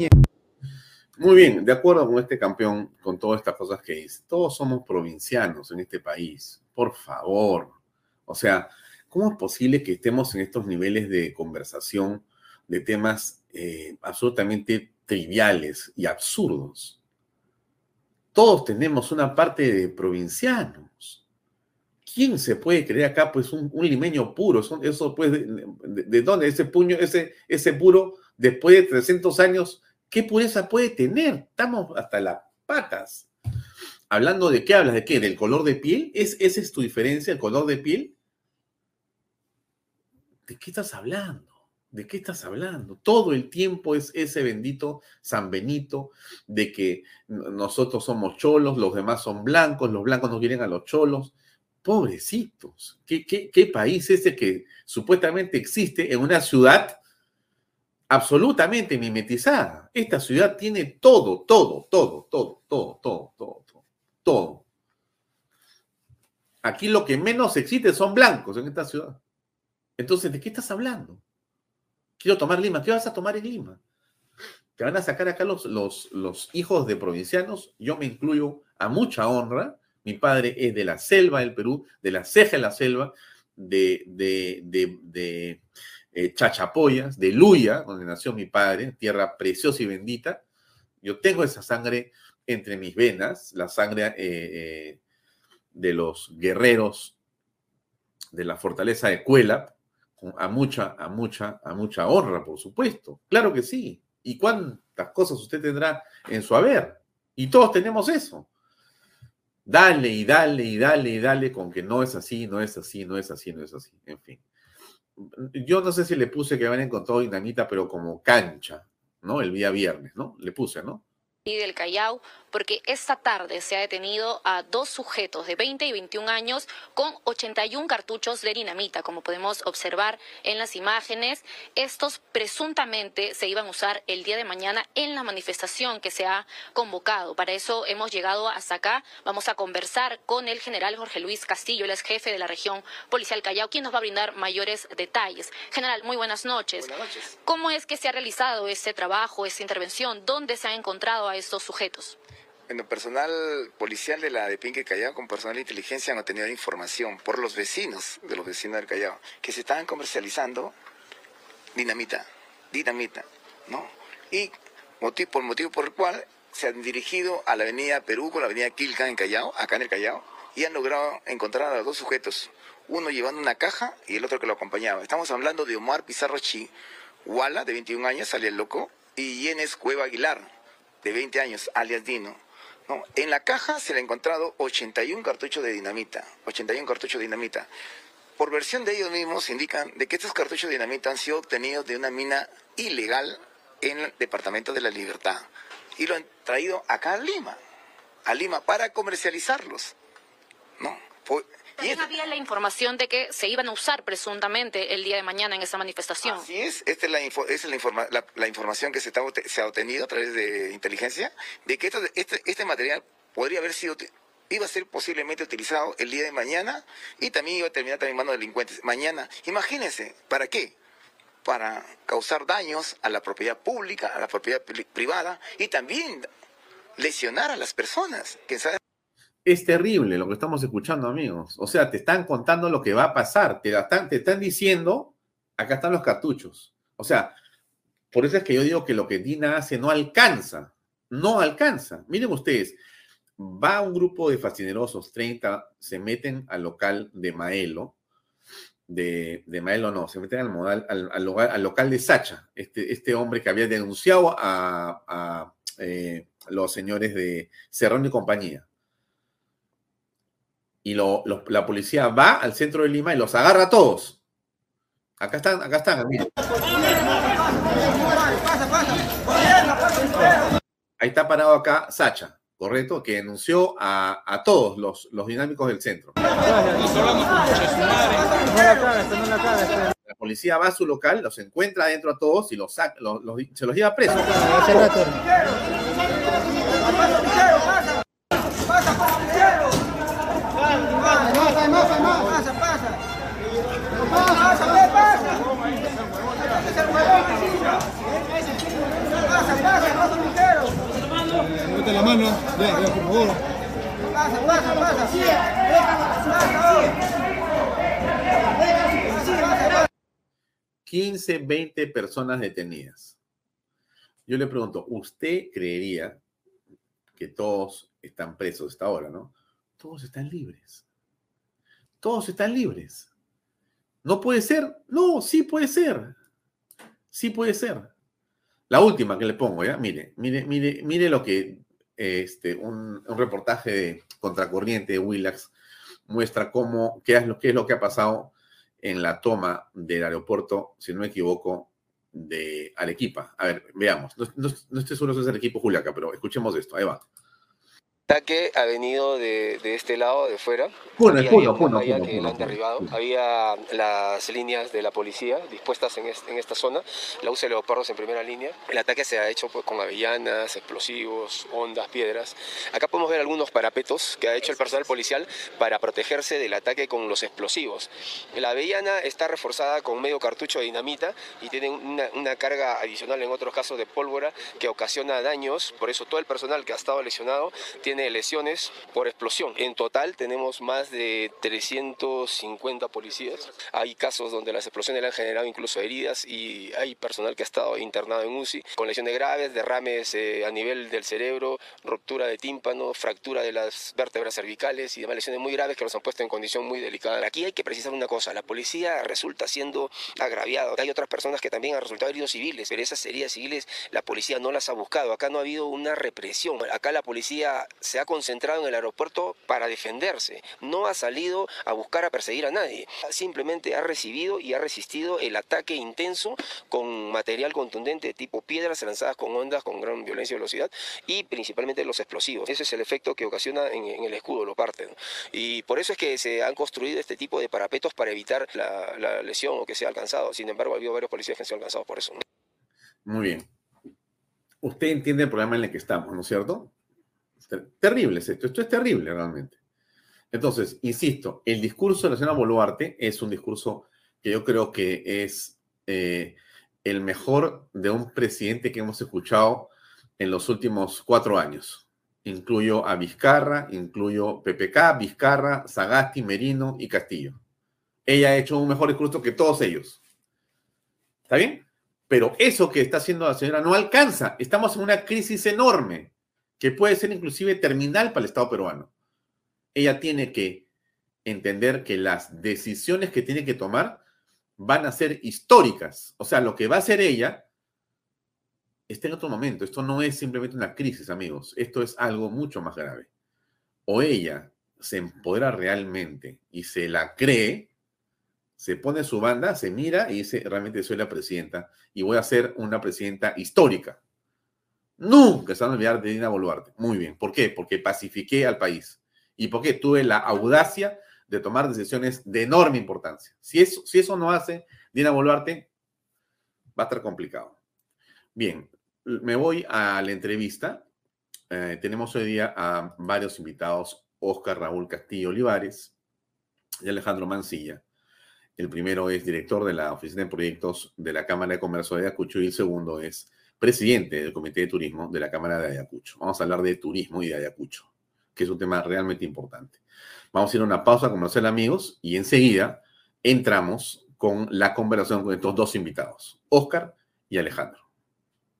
Muy bien, de acuerdo con este campeón, con todas estas cosas que dice, todos somos provincianos en este país, por favor. O sea, ¿cómo es posible que estemos en estos niveles de conversación de temas eh, absolutamente triviales y absurdos. Todos tenemos una parte de provincianos. ¿Quién se puede creer acá, pues, un, limeño puro? Eso, pues, de, dónde? Ese puño, ese, ese puro, después de 300 años, ¿qué pureza puede tener? Estamos hasta las patas. Hablando de qué hablas, de qué, del color de piel. ¿Es, ¿Esa es tu diferencia, el color de piel? ¿De qué estás hablando? ¿De qué estás hablando? Todo el tiempo es ese bendito San Benito de que nosotros somos cholos, los demás son blancos, los blancos no quieren a los cholos. Pobrecitos, ¿qué, qué, país es ese que supuestamente existe en una ciudad absolutamente mimetizada? Esta ciudad tiene todo, todo, todo, todo, todo, todo, todo, todo. todo. Aquí lo que menos existe son blancos en esta ciudad. Entonces, ¿de qué estás hablando? Quiero tomar Lima. ¿Qué vas a tomar en Lima? Te van a sacar acá los, los, los hijos de provincianos. Yo me incluyo a mucha honra. Mi padre es de la selva del Perú, de la ceja de la selva, de, de, de, eh, Chachapoyas, de Luya, donde nació mi padre, tierra preciosa y bendita. Yo tengo esa sangre entre mis venas, la sangre eh, eh, de los guerreros de la fortaleza de Cuela, a mucha, a mucha, a mucha honra, por supuesto. Claro que sí. ¿Y cuántas cosas usted tendrá en su haber? Y todos tenemos eso. Dale y dale y dale y dale con que no es así, no es así, no es así, no es así. En fin. Yo no sé si le puse que habían encontrado dinamita, pero como cancha, ¿no? El día viernes, ¿no? Le puse, ¿no? y del Callao porque esta tarde se ha detenido a dos sujetos de 20 y 21 años con 81 cartuchos de dinamita, como podemos observar en las imágenes. Estos presuntamente se iban a usar el día de mañana en la manifestación que se ha convocado. Para eso hemos llegado hasta acá. Vamos a conversar con el general Jorge Luis Castillo, el ex jefe de la región policial Callao, quien nos va a brindar mayores detalles. General, muy buenas noches. Buenas noches. ¿Cómo es que se ha realizado este trabajo, esta intervención? ¿Dónde se han encontrado a estos sujetos? Bueno, personal policial de la de Pinque Callao con personal de inteligencia han obtenido información por los vecinos de los vecinos del Callao que se estaban comercializando dinamita, dinamita, ¿no? Y motivo, por motivo por el cual se han dirigido a la avenida Perú con la avenida Quilca en Callao, acá en el Callao, y han logrado encontrar a los dos sujetos, uno llevando una caja y el otro que lo acompañaba. Estamos hablando de Omar Pizarro Chi, Wala, de 21 años, alias Loco, y Yenes Cueva Aguilar, de 20 años, alias Dino. No, en la caja se le han encontrado 81 cartuchos de dinamita, 81 cartuchos de dinamita. Por versión de ellos mismos indican de que estos cartuchos de dinamita han sido obtenidos de una mina ilegal en el Departamento de la Libertad y lo han traído acá a Lima, a Lima para comercializarlos. ¿no? También había la información de que se iban a usar presuntamente el día de mañana en esa manifestación. Así es, esta es la, es la, información que se, se, ha obtenido a través de inteligencia, de que este, este material podría haber sido iba a ser posiblemente utilizado el día de mañana y también iba a terminar también en manos de delincuentes. Mañana, imagínense, ¿para qué? Para causar daños a la propiedad pública, a la propiedad privada y también lesionar a las personas. Que saben es terrible lo que estamos escuchando, amigos. O sea, te están contando lo que va a pasar, te, están, diciendo, acá están los cartuchos. O sea, por eso es que yo digo que lo que Dina hace no alcanza, no alcanza. Miren ustedes, va un grupo de fascinerosos, 30, se meten al local de Maelo, de, de Maelo no, se meten al, modal, al, local de Sacha, este, este hombre que había denunciado a, eh, los señores de Cerrón y compañía y lo, la policía va al centro de Lima y los agarra a todos. Acá están, acá están, Ahí está parado acá Sacha, correcto, que denunció a, a todos los, los, dinámicos del centro. La policía va a su local, los encuentra adentro a todos y los, saca, los, se los lleva presos. pasa, pasa, pasa. Pasa, pasa. Pasa, pasa, pasa, ligero. Mete la mano, ya, ya, por favor. Pasa, pasa, pasa. Pasa. 15, 20 personas detenidas. Yo le pregunto, ¿usted creería que todos están presos hasta ahora, no? Todos están libres todos están libres. ¿No puede ser? No, sí puede ser. Sí puede ser. La última que le pongo, ¿ya? Mire, mire, mire, mire lo que este, un, reportaje de Contracorriente de Willax muestra cómo, qué es, lo, qué es lo que ha pasado en la toma del aeropuerto, si no me equivoco, de Arequipa. A ver, veamos. No, no, no estoy seguro si es Arequipa o Juliaca, pero escuchemos esto. Ahí va ataque ha venido de, de, este lado, de fuera. Bueno, había puno, puno, que lo han derribado. Había las líneas de la policía dispuestas en, en esta zona, la UCE Leopardos en primera línea. El ataque se ha hecho pues, con avellanas, explosivos, ondas, piedras. Acá podemos ver algunos parapetos que ha hecho el personal policial para protegerse del ataque con los explosivos. La avellana está reforzada con medio cartucho de dinamita y tiene una, una carga adicional en otros casos de pólvora que ocasiona daños. Por eso todo el personal que ha estado lesionado tiene lesiones por explosión. En total tenemos más de 350 policías. Hay casos donde las explosiones le han generado incluso heridas y hay personal que ha estado internado en UCI con lesiones graves, derrames eh, a nivel del cerebro, ruptura de tímpano, fractura de las vértebras cervicales y demás lesiones muy graves que los han puesto en condición muy delicada. Aquí hay que precisar una cosa, la policía resulta siendo agraviada. Hay otras personas que también han resultado heridos civiles, pero esas heridas civiles la policía no las ha buscado. Acá no ha habido una represión. Acá la policía se ha concentrado en el aeropuerto para defenderse, no ha salido a buscar a perseguir a nadie, simplemente ha recibido y ha resistido el ataque intenso con material contundente de tipo piedras lanzadas con ondas con gran violencia y velocidad y principalmente los explosivos. Ese es el efecto que ocasiona en, el escudo, lo parten. Y por eso es que se han construido este tipo de parapetos para evitar la, lesión o que sea alcanzado. Sin embargo, ha habido varios policías que han sido alcanzados por eso. Muy bien. Usted entiende el problema en el que estamos, ¿no es cierto? Terrible es esto, esto es terrible realmente. Entonces, insisto, el discurso de la señora Boluarte es un discurso que yo creo que es eh, el mejor de un presidente que hemos escuchado en los últimos cuatro años. Incluyo a Vizcarra, incluyo PPK, Vizcarra, Sagasti, Merino y Castillo. Ella ha hecho un mejor discurso que todos ellos. ¿Está bien? Pero eso que está haciendo la señora no alcanza. Estamos en una crisis enorme que puede ser inclusive terminal para el Estado peruano. Ella tiene que entender que las decisiones que tiene que tomar van a ser históricas. O sea, lo que va a hacer ella está en otro momento. Esto no es simplemente una crisis, amigos. Esto es algo mucho más grave. O ella se empodera realmente y se la cree, se pone su banda, se mira y dice, realmente soy la presidenta y voy a ser una presidenta histórica. Nunca se van a olvidar de Dina Boluarte. Muy bien. ¿Por qué? Porque pacifiqué al país. ¿Y porque tuve la audacia de tomar decisiones de enorme importancia? Si eso, si eso no hace Dina Boluarte, va a estar complicado. Bien, me voy a la entrevista. Eh, tenemos hoy día a varios invitados, Oscar Raúl Castillo Olivares y Alejandro Mancilla. El primero es director de la Oficina de Proyectos de la Cámara de Comercio de Ayacucho y el segundo es presidente del Comité de Turismo de la Cámara de Ayacucho. Vamos a hablar de turismo y de Ayacucho, que es un tema realmente importante. Vamos a ir a una pausa a conocer amigos y enseguida entramos con la conversación con estos dos invitados, Oscar y Alejandro.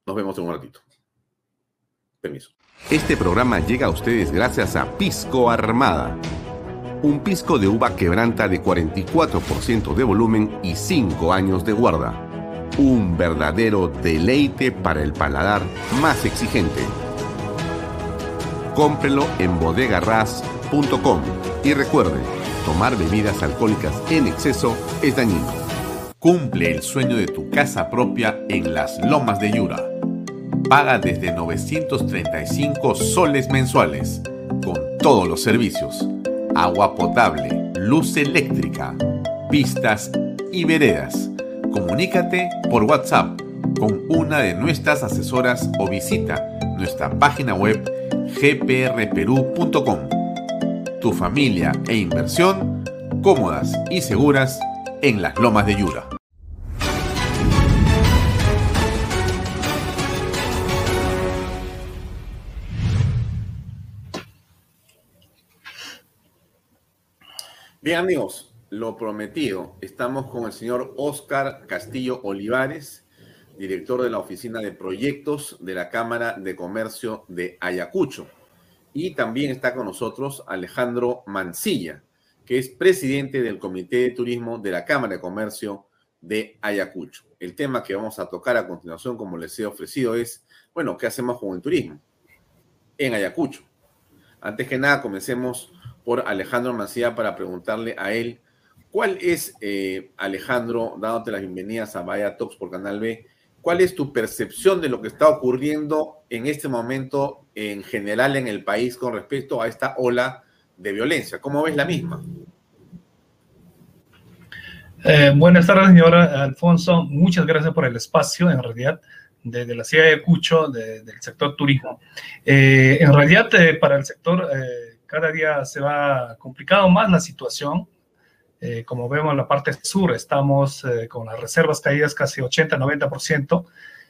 Nos vemos en un ratito. Permiso. Este programa llega a ustedes gracias a Pisco Armada un pisco de uva quebranta de 44% de volumen y 5 años de guarda. Un verdadero deleite para el paladar más exigente. Cómprelo en bodegarras.com y recuerde, tomar bebidas alcohólicas en exceso es dañino. Cumple el sueño de tu casa propia en las lomas de Yura. Paga desde 935 soles mensuales, con todos los servicios agua potable, luz eléctrica, pistas y veredas. Comunícate por WhatsApp con una de nuestras asesoras o visita nuestra página web gprperú.com. Tu familia e inversión cómodas y seguras en las lomas de Yura. Bien amigos, lo prometido, estamos con el señor Oscar Castillo Olivares, director de la Oficina de Proyectos de la Cámara de Comercio de Ayacucho. Y también está con nosotros Alejandro Mancilla, que es presidente del Comité de Turismo de la Cámara de Comercio de Ayacucho. El tema que vamos a tocar a continuación, como les he ofrecido, es, bueno, ¿qué hacemos con el turismo en Ayacucho? Antes que nada, comencemos por Alejandro Macía para preguntarle a él cuál es, eh, Alejandro, dándote las bienvenidas a Vaya Talks por Canal B, cuál es tu percepción de lo que está ocurriendo en este momento en general en el país con respecto a esta ola de violencia. ¿Cómo ves la misma? Eh, buenas tardes, señor Alfonso. Muchas gracias por el espacio, en realidad, desde de la ciudad de Cucho, del sector turismo. Eh, en realidad, para el sector cada día se va complicando más la situación. Eh, como vemos en la parte sur, estamos eh, con las reservas caídas casi 80-90%,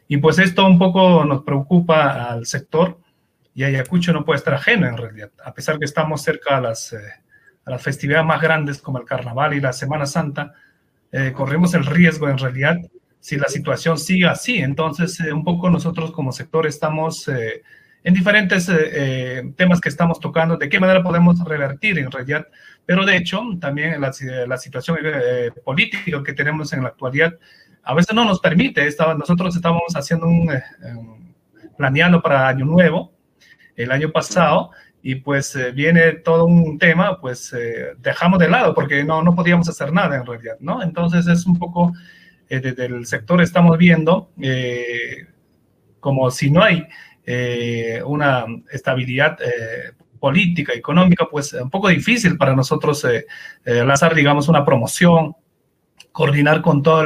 y pues esto un poco nos preocupa al sector, y Ayacucho no puede estar ajeno en realidad, a pesar que estamos cerca a las, eh, a las festividades más grandes como el Carnaval y la Semana Santa, corremos el riesgo en realidad si la situación sigue así. Entonces, un poco nosotros como sector estamos en diferentes eh, eh, temas que estamos tocando, de qué manera podemos revertir en realidad. Pero de hecho, también la, la situación eh, política que tenemos en la actualidad a veces no nos permite. Estaba, nosotros estábamos haciendo un, planeando para Año Nuevo el año pasado y pues eh, viene todo un tema, pues eh, dejamos de lado porque no, no podíamos hacer nada en realidad, ¿no? Entonces es un poco, eh, desde el sector estamos viendo como si no hay una estabilidad política, económica, pues un poco difícil para nosotros lanzar, digamos, una promoción, coordinar con, todo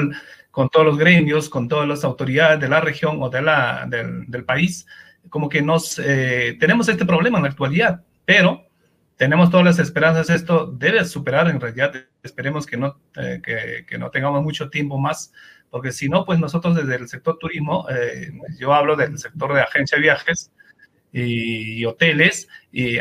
con todos los gremios, con todas las autoridades de la región o de la, del, del país como que nos eh, tenemos este problema en la actualidad, pero tenemos todas las esperanzas. Esto debe superar en realidad. Esperemos que no, eh, que, no tengamos mucho tiempo más, porque si no, pues nosotros desde el sector turismo, eh, yo hablo del sector de agencia de viajes y, hoteles, y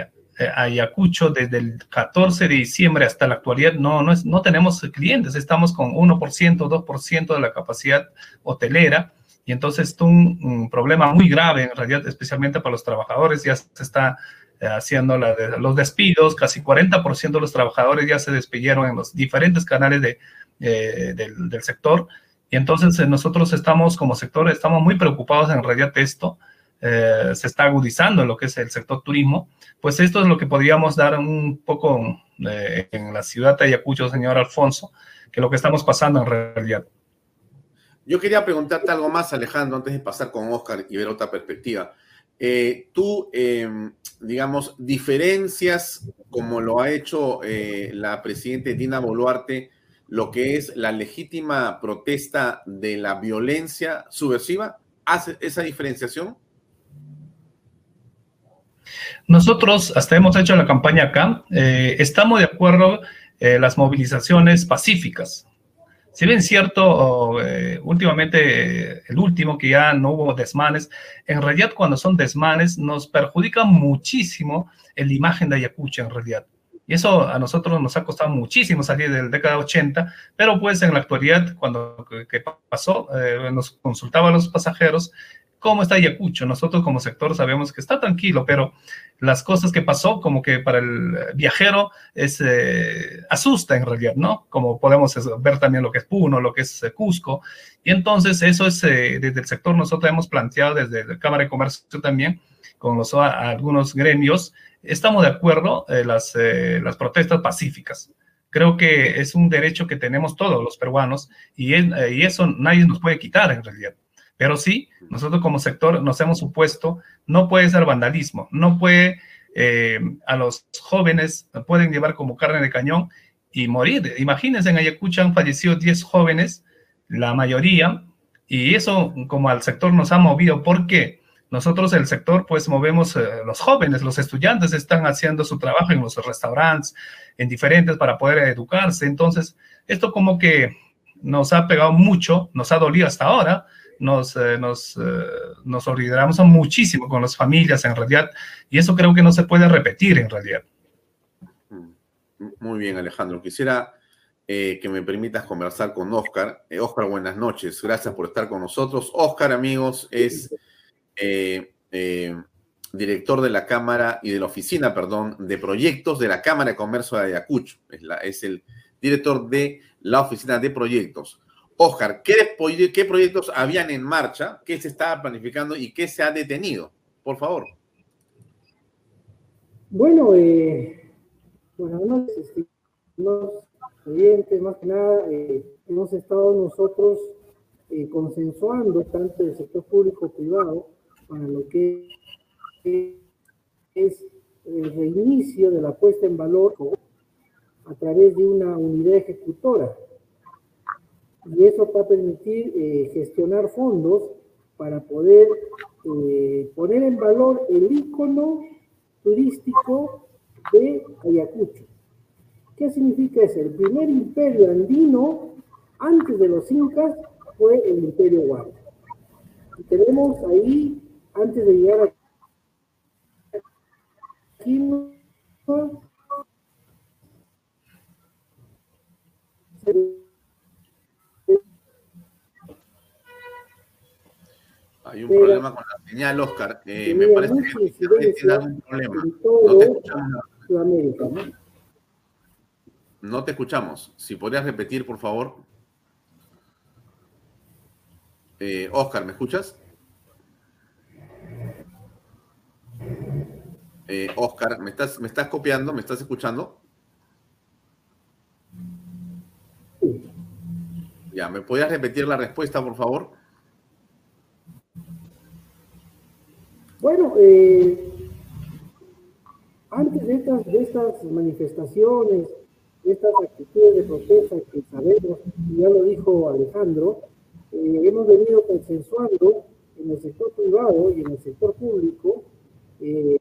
Ayacucho desde el 14 de diciembre hasta la actualidad no, no, es, no tenemos clientes, estamos con 1%, 2% de la capacidad hotelera y entonces es un, problema muy grave en realidad, especialmente para los trabajadores. Ya se está eh, haciendo los despidos, casi 40% de los trabajadores ya se despidieron en los diferentes canales de, eh, del, sector. Y entonces eh, nosotros estamos como sector, estamos muy preocupados en realidad de esto. Se está agudizando lo que es el sector turismo. Pues esto es lo que podríamos dar un poco en la ciudad de Ayacucho, señor Alfonso, que lo que estamos pasando en realidad. Yo quería preguntarte algo más, Alejandro, antes de pasar con Oscar y ver otra perspectiva. Eh, tú, em, digamos, diferencias, como lo ha hecho eh, la presidenta Dina Boluarte, lo que es la legítima protesta de la violencia subversiva? ¿Hace esa diferenciación? Nosotros hasta hemos hecho la campaña acá. Eh, estamos de acuerdo en las movilizaciones pacíficas. Si bien cierto, eh, últimamente el último que ya no hubo desmanes, en realidad cuando son desmanes nos perjudica muchísimo la imagen de Ayacucho en realidad. Y eso a nosotros nos ha costado muchísimo salir de la década 80, pero pues en la actualidad, cuando que pasó, eh, nos consultaban los pasajeros cómo está Ayacucho. Nosotros como sector sabemos que está tranquilo, pero las cosas que pasó como que para el viajero es eh, asusta en realidad, ¿no? Como podemos ver también lo que es Puno, lo que es eh, Cusco. Y entonces eso es eh, desde el sector nosotros hemos planteado desde la Cámara de Comercio también con los, algunos gremios, estamos de acuerdo en las, las protestas pacíficas. Creo que es un derecho que tenemos todos los peruanos y, y eso nadie nos puede quitar en realidad. Pero sí, nosotros como sector nos hemos supuesto, no puede ser vandalismo, no puede, eh, a los jóvenes pueden llevar como carne de cañón y morir. Imagínense, en Ayacucho han fallecido 10 jóvenes, la mayoría, y eso como al sector nos ha movido. ¿Por qué? Nosotros el sector pues movemos, eh, los jóvenes, los estudiantes están haciendo su trabajo en los restaurantes, en diferentes para poder educarse. Entonces, esto como que nos ha pegado mucho, nos ha dolido hasta ahora, nos, eh, nos, eh, nos solidarizamos muchísimo con las familias en realidad y eso creo que no se puede repetir en realidad. Muy bien, Alejandro. Quisiera eh, que me permitas conversar con Oscar. Oscar, buenas noches. Gracias por estar con nosotros. Oscar, amigos, es director de la Cámara y de la Oficina, perdón, de Proyectos de la Cámara de Comercio de Ayacucho. Es, la, es el director de la Oficina de Proyectos. Oscar, ¿qué, ¿qué, proyectos habían en marcha? ¿Qué se estaba planificando y qué se ha detenido? Por favor. Bueno, eh, buenas noches, los oyentes, más que nada, eh, hemos estado nosotros eh, consensuando tanto el sector público privado para lo que es el reinicio de la puesta en valor a través de una unidad ejecutora y eso va a permitir eh, gestionar fondos para poder eh, poner en valor el ícono turístico de Ayacucho. ¿Qué significa eso? El primer imperio andino, antes de los incas, fue el imperio. Y tenemos ahí, antes de llegar a Hay un problema con la señal, Oscar. Eh, me parece que tiene algún problema. No te escuchamos. No te escuchamos. Si podrías repetir, por favor. Eh, Oscar, ¿me escuchas? eh, Oscar. ¿Me estás, ¿Me estás copiando? ¿Me estás escuchando? Ya, ¿me podías repetir la respuesta, por favor? Bueno, eh, antes de estas, de estas manifestaciones, de estas actitudes de protesta que sabemos, ya lo dijo Alejandro, eh, hemos venido consensuando en el sector privado y en el sector público eh,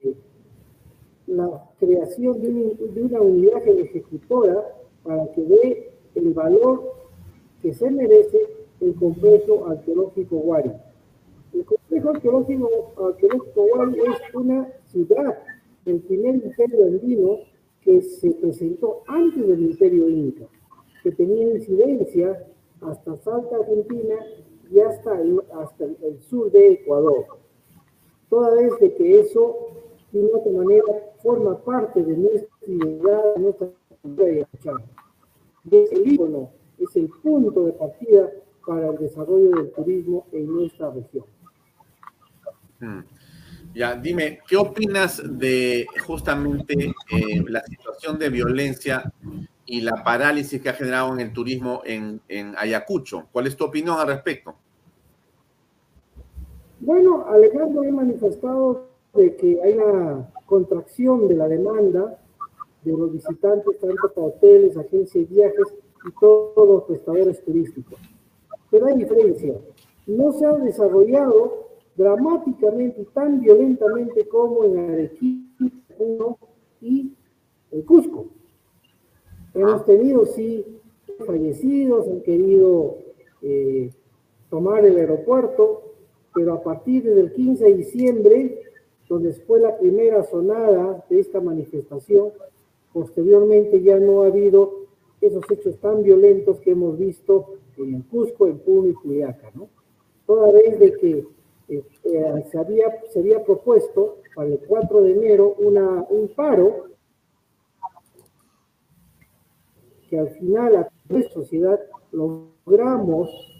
la creación de, una unidad ejecutora para que dé el valor que se merece el complejo arqueológico Huari. El complejo arqueológico, arqueológico Huari es una ciudad, el primer imperio andino que se presentó antes del imperio inca, que tenía incidencia hasta Salta, Argentina y hasta el, hasta el sur de Ecuador. Toda vez de que eso, de otra manera, forma parte de nuestra identidad, de nuestra cultura de Es el ícono, es el punto de partida para el desarrollo del turismo en nuestra región. Hmm. Ya, dime, ¿qué opinas de justamente eh, la situación de violencia y la parálisis que ha generado en el turismo en, Ayacucho. ¿Cuál es tu opinión al respecto? Bueno, Alejandro ha manifestado de que hay una contracción de la demanda de los visitantes, tanto para hoteles, agencias de viajes y todos los prestadores turísticos. Pero hay diferencia. No se ha desarrollado dramáticamente y tan violentamente como en Arequipa y en Cusco. Hemos tenido, sí, fallecidos, han querido eh, tomar el aeropuerto, pero a partir del 15 de diciembre, donde fue la primera sonada de esta manifestación, posteriormente ya no ha habido esos hechos tan violentos que hemos visto en Cusco, en Puno y Culiaca, ¿no? Toda vez de que eh, eh, se, había, se había propuesto para el 4 de enero una, un paro que al final a nuestra sociedad logramos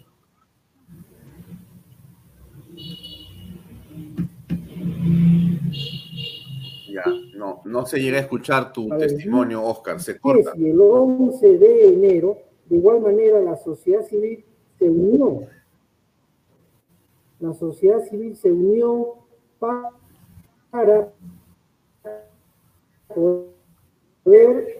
Ya, no, no se llega a escuchar tu testimonio, Oscar, se corta. Y el 11 de enero, de igual manera, la sociedad civil se unió. La sociedad civil se unió para poder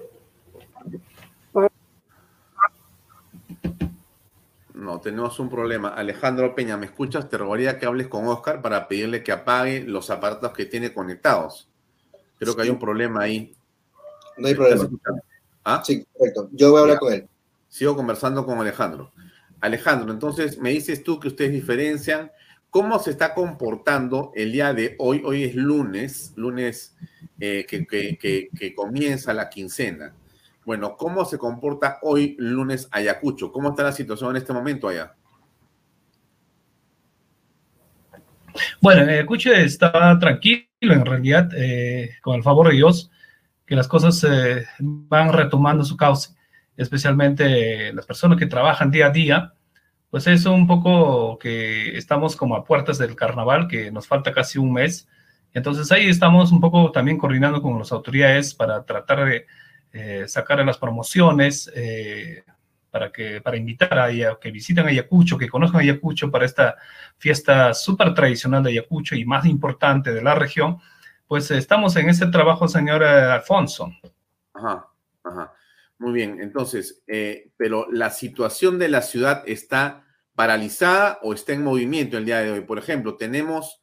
No, tenemos un problema. Alejandro Peña, ¿me escuchas? Te rogaría que hables con Oscar para pedirle que apague los aparatos que tiene conectados. Creo que hay un problema ahí. No hay problema. ¿Ah? Sí, correcto. Yo voy a hablar con él. Sigo conversando con Alejandro. Alejandro, entonces me dices tú que ustedes diferencian cómo se está comportando el día de hoy. Hoy es lunes, lunes eh, que comienza la quincena. Bueno, ¿cómo se comporta hoy lunes Ayacucho? ¿Cómo está la situación en este momento allá? Bueno, Ayacucho está tranquilo en realidad, eh, con el favor de Dios, que las cosas eh, van retomando su cauce, especialmente las personas que trabajan día a día, pues es un poco que estamos como a puertas del carnaval, que nos falta casi un mes. Entonces ahí estamos un poco también coordinando con las autoridades para tratar de eh, sacar las promociones eh, para, que, para invitar a, que visiten Ayacucho, que conozcan Ayacucho para esta fiesta súper tradicional de Ayacucho y más importante de la región, pues estamos en ese trabajo, señor eh, Alfonso. Ajá, ajá. Muy bien, entonces, pero la situación de la ciudad está paralizada o está en movimiento el día de hoy. Por ejemplo, tenemos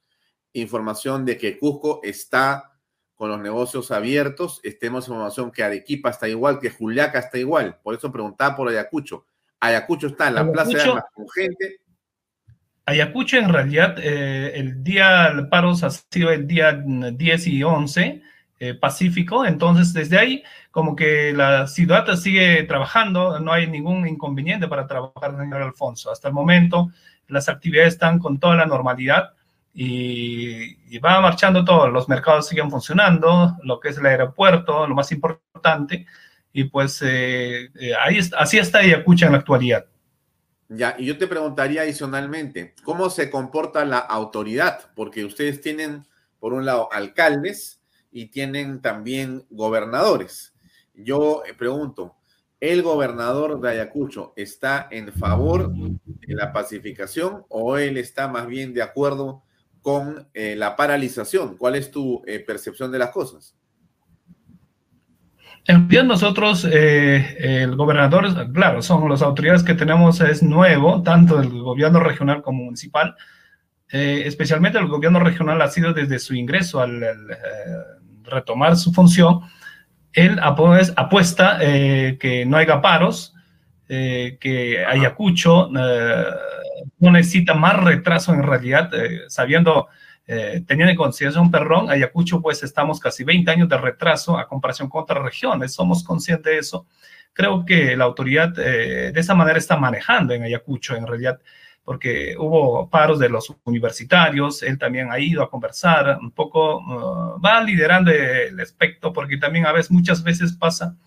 información de que Cusco está con los negocios abiertos, estemos información que Arequipa está igual, que Juliaca está igual. Por eso preguntaba por Ayacucho. Ayacucho está en la plaza de armas con gente. Ayacucho, en realidad, eh, el día de paros ha sido el día 10 y 11, eh, Pacífico. Entonces, desde ahí, como que la ciudad sigue trabajando, no hay ningún inconveniente para trabajar, señor Alfonso. Hasta el momento, las actividades están con toda la normalidad y, va marchando todo, los mercados siguen funcionando, lo que es el aeropuerto, lo más importante, y pues eh, eh, ahí así está Ayacucho en la actualidad. Ya, y yo te preguntaría adicionalmente, ¿cómo se comporta la autoridad? Porque ustedes tienen, por un lado, alcaldes y tienen también gobernadores. Yo eh, pregunto, ¿el gobernador de Ayacucho está en favor de la pacificación o él está más bien de acuerdo con eh, la paralización? ¿Cuál es tu eh, percepción de las cosas? En realidad nosotros, el gobernador, claro, son las autoridades que tenemos, es nuevo, tanto el gobierno regional como municipal, especialmente el gobierno regional ha sido desde su ingreso al, retomar su función, él apuesta eh, que no haya paros, eh, que Ayacucho eh, no necesita más retraso en realidad, sabiendo, teniendo en consideración Perrón, Ayacucho pues estamos casi 20 años de retraso a comparación con otras regiones, somos conscientes de eso. Creo que la autoridad de esa manera está manejando en Ayacucho en realidad porque hubo paros de los universitarios, él también ha ido a conversar, un poco uh, va liderando el aspecto, porque también a veces, muchas veces pasa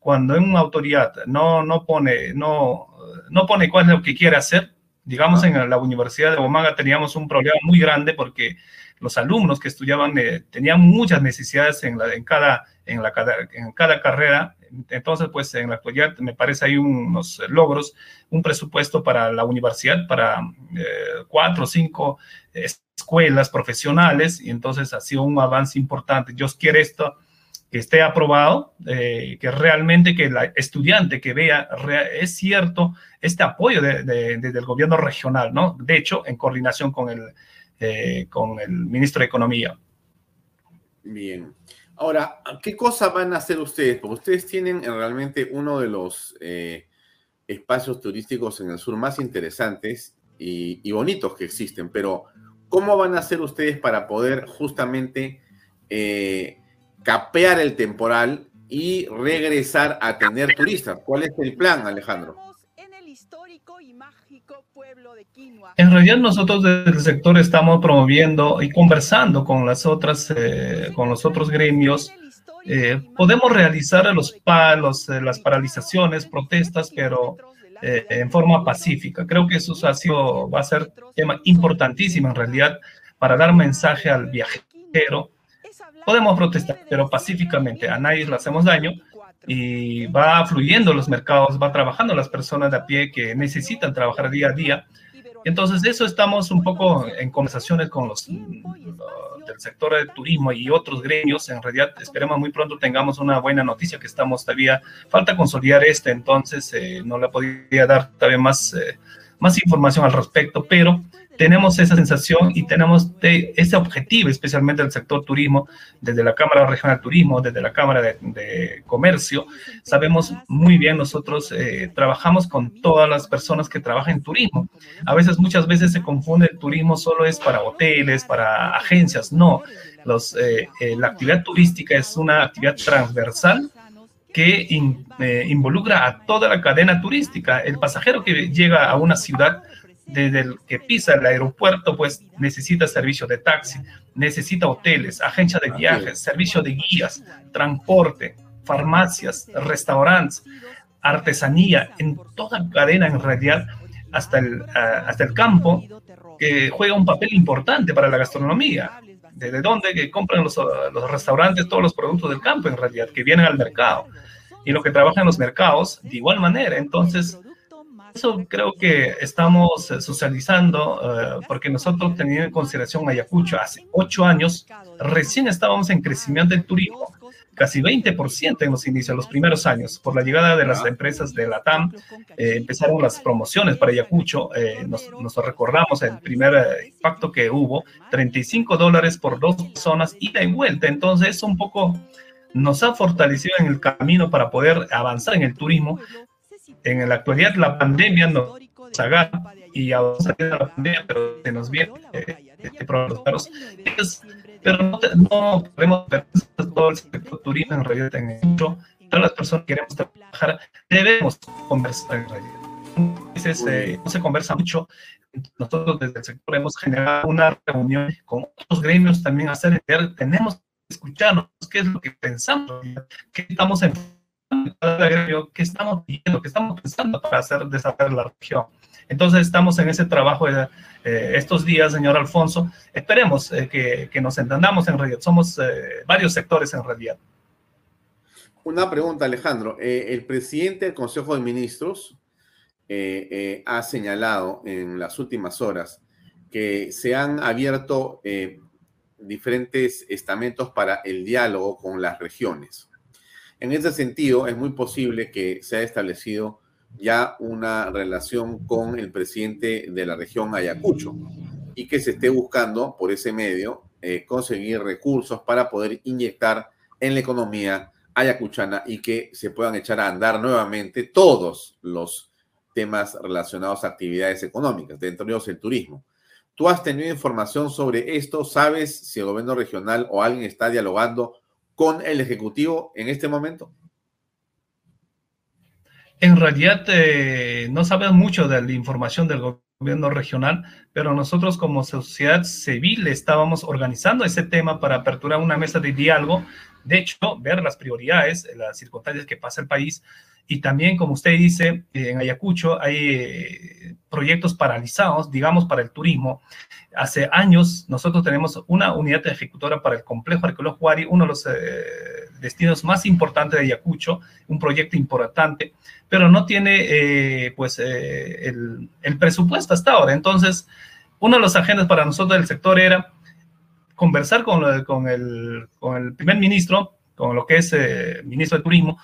cuando una autoridad no, no, pone, no, no pone cuál es lo que quiere hacer. Digamos, en la Universidad de Bomaga teníamos un problema muy grande porque los alumnos que estudiaban eh, tenían muchas necesidades en, la, en, cada, en, la, en cada carrera entonces, pues en la actualidad me parece hay unos logros, un presupuesto para la universidad para eh, cuatro o cinco escuelas profesionales y entonces ha sido un avance importante. Yo quiero esto que esté aprobado, eh, que realmente que el estudiante que vea es cierto este apoyo desde el gobierno regional, ¿no? De hecho, en coordinación con el, eh, con el ministro de Economía. Bien. Ahora, ¿qué cosa van a hacer ustedes? Porque ustedes tienen realmente uno de los eh, espacios turísticos en el sur más interesantes y, bonitos que existen, pero ¿cómo van a hacer ustedes para poder justamente eh, capear el temporal y regresar a tener turistas? ¿Cuál es el plan, Alejandro? En realidad nosotros desde el sector estamos promoviendo y conversando con las otras, eh, con los otros gremios. Eh, podemos realizar los palos, eh, las paralizaciones, protestas, pero en forma pacífica. Creo que eso ha sido, va a ser tema importantísimo en realidad para dar mensaje al viajero. Podemos protestar, pero pacíficamente. A nadie le hacemos daño y va fluyendo los mercados, va trabajando las personas de a pie que necesitan trabajar día a día. Entonces, eso estamos un poco en conversaciones con los del sector del turismo y otros gremios. En realidad, esperemos muy pronto tengamos una buena noticia que estamos todavía, falta consolidar este, entonces eh, no le podría dar todavía más, eh, más información al respecto, pero tenemos esa sensación y tenemos ese objetivo, especialmente del sector turismo, desde la Cámara Regional de Turismo, desde la Cámara de, Comercio. Sabemos muy bien, nosotros eh, trabajamos con todas las personas que trabajan en turismo. A veces, muchas veces se confunde el turismo solo es para hoteles, para agencias. No, los, eh, eh, la actividad turística es una actividad transversal que involucra a toda la cadena turística. El pasajero que llega a una ciudad desde el que pisa el aeropuerto, pues necesita servicio de taxi, necesita hoteles, agencia de viajes, servicio de guías, transporte, farmacias, restaurantes, artesanía, en toda cadena en realidad, hasta el, hasta el campo, que juega un papel importante para la gastronomía. ¿Desde dónde que compran los, los restaurantes todos los productos del campo en realidad, que vienen al mercado? Y lo que trabaja en los mercados, de igual manera. Entonces, eso creo que estamos eh, socializando, eh, porque nosotros teniendo en consideración Ayacucho hace ocho años, recién estábamos en crecimiento del turismo, casi 20% en los inicios, los primeros años. Por la llegada de las empresas de la TAM, eh, empezaron las promociones para Ayacucho. nos, nos, recordamos el primer impacto que hubo, 35 dólares por dos personas, ida y vuelta. Entonces, eso un poco nos ha fortalecido en el camino para poder avanzar en el turismo, en la actualidad la pandemia nos agarra y de la pandemia, pero se nos viene eh, este pero no, no podemos ver todo el sector turismo en realidad en mucho. Todas las personas que queremos trabajar debemos conversar en realidad. A veces eh, no se conversa mucho. Nosotros desde el sector hemos generado una reunión con otros gremios también hacer entender, tenemos que escucharnos qué es lo que pensamos, qué estamos en qué estamos viendo, qué estamos pensando para hacer desarrollar la región. Entonces estamos en ese trabajo de, estos días, señor Alfonso. Esperemos que, que, nos entendamos en realidad. Somos varios sectores en realidad. Una pregunta, Alejandro. el presidente del Consejo de Ministros ha señalado en las últimas horas que se han abierto diferentes estamentos para el diálogo con las regiones. En ese sentido, es muy posible que se haya establecido ya una relación con el presidente de la región Ayacucho y que se esté buscando por ese medio eh, conseguir recursos para poder inyectar en la economía ayacuchana y que se puedan echar a andar nuevamente todos los temas relacionados a actividades económicas, dentro de ellos el turismo. ¿Tú has tenido información sobre esto? ¿Sabes si el gobierno regional o alguien está dialogando con el Ejecutivo en este momento? En realidad eh, no sabemos mucho de la información del gobierno regional, pero nosotros como sociedad civil estábamos organizando ese tema para aperturar una mesa de diálogo. De hecho, ver las prioridades, las circunstancias que pasa el país y también, como usted dice, en Ayacucho hay eh, proyectos paralizados, digamos, para el turismo. Hace años nosotros tenemos una unidad ejecutora para el complejo arqueológico Huari, uno de los eh, destinos más importantes de Ayacucho, un proyecto importante, pero no tiene eh, pues el, presupuesto hasta ahora. Entonces, uno de los agentes para nosotros del sector era conversar con, con, el, con el primer ministro, con lo que es ministro de Turismo,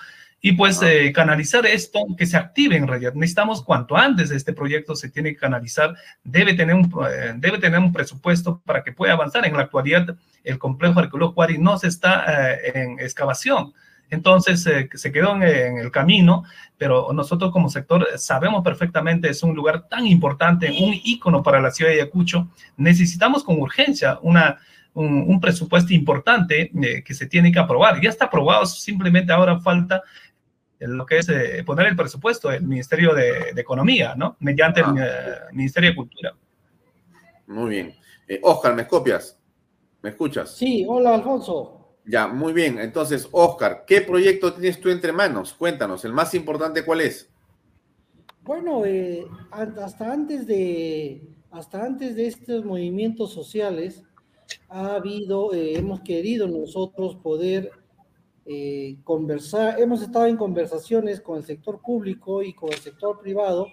y pues eh, canalizar esto, que se active en realidad. Necesitamos cuanto antes este proyecto se tiene que canalizar, debe tener un, eh, debe tener un presupuesto para que pueda avanzar. En la actualidad, el complejo arqueológico Huari no se está eh, en excavación. Entonces se quedó en, en, el camino, pero nosotros como sector sabemos perfectamente, es un lugar tan importante, un ícono para la ciudad de Ayacucho. Necesitamos con urgencia una, un, presupuesto importante que se tiene que aprobar. Ya está aprobado, simplemente ahora falta lo que es eh, poner el presupuesto el Ministerio de, Economía, ¿no? Mediante el ah. eh, Ministerio de Cultura. Muy bien. Eh, Oscar, ¿me copias? ¿Me escuchas? Sí, hola Alfonso. Ya, muy bien. Entonces, Oscar, ¿qué proyecto tienes tú entre manos? Cuéntanos, el más importante, ¿cuál es? Bueno, hasta antes de hasta antes de estos movimientos sociales ha habido, hemos querido nosotros poder eh, conversar, hemos estado en conversaciones con el sector público y con el sector privado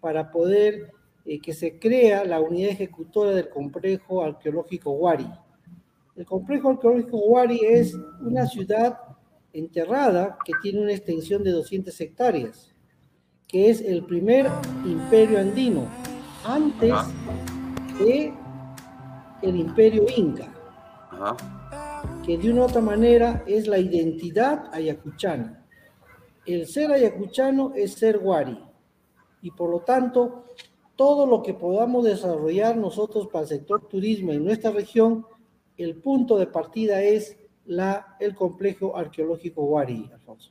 para poder eh, que se crea la unidad ejecutora del complejo arqueológico Huari. El complejo arqueológico Huari es una ciudad enterrada que tiene una extensión de 200 hectáreas, que es el primer imperio andino, antes de el imperio inca que de una u otra manera es la identidad ayacuchana. El ser ayacuchano es ser guari. Y por lo tanto, todo lo que podamos desarrollar nosotros para el sector turismo en nuestra región, el punto de partida es la, el complejo arqueológico Guari, Alfonso.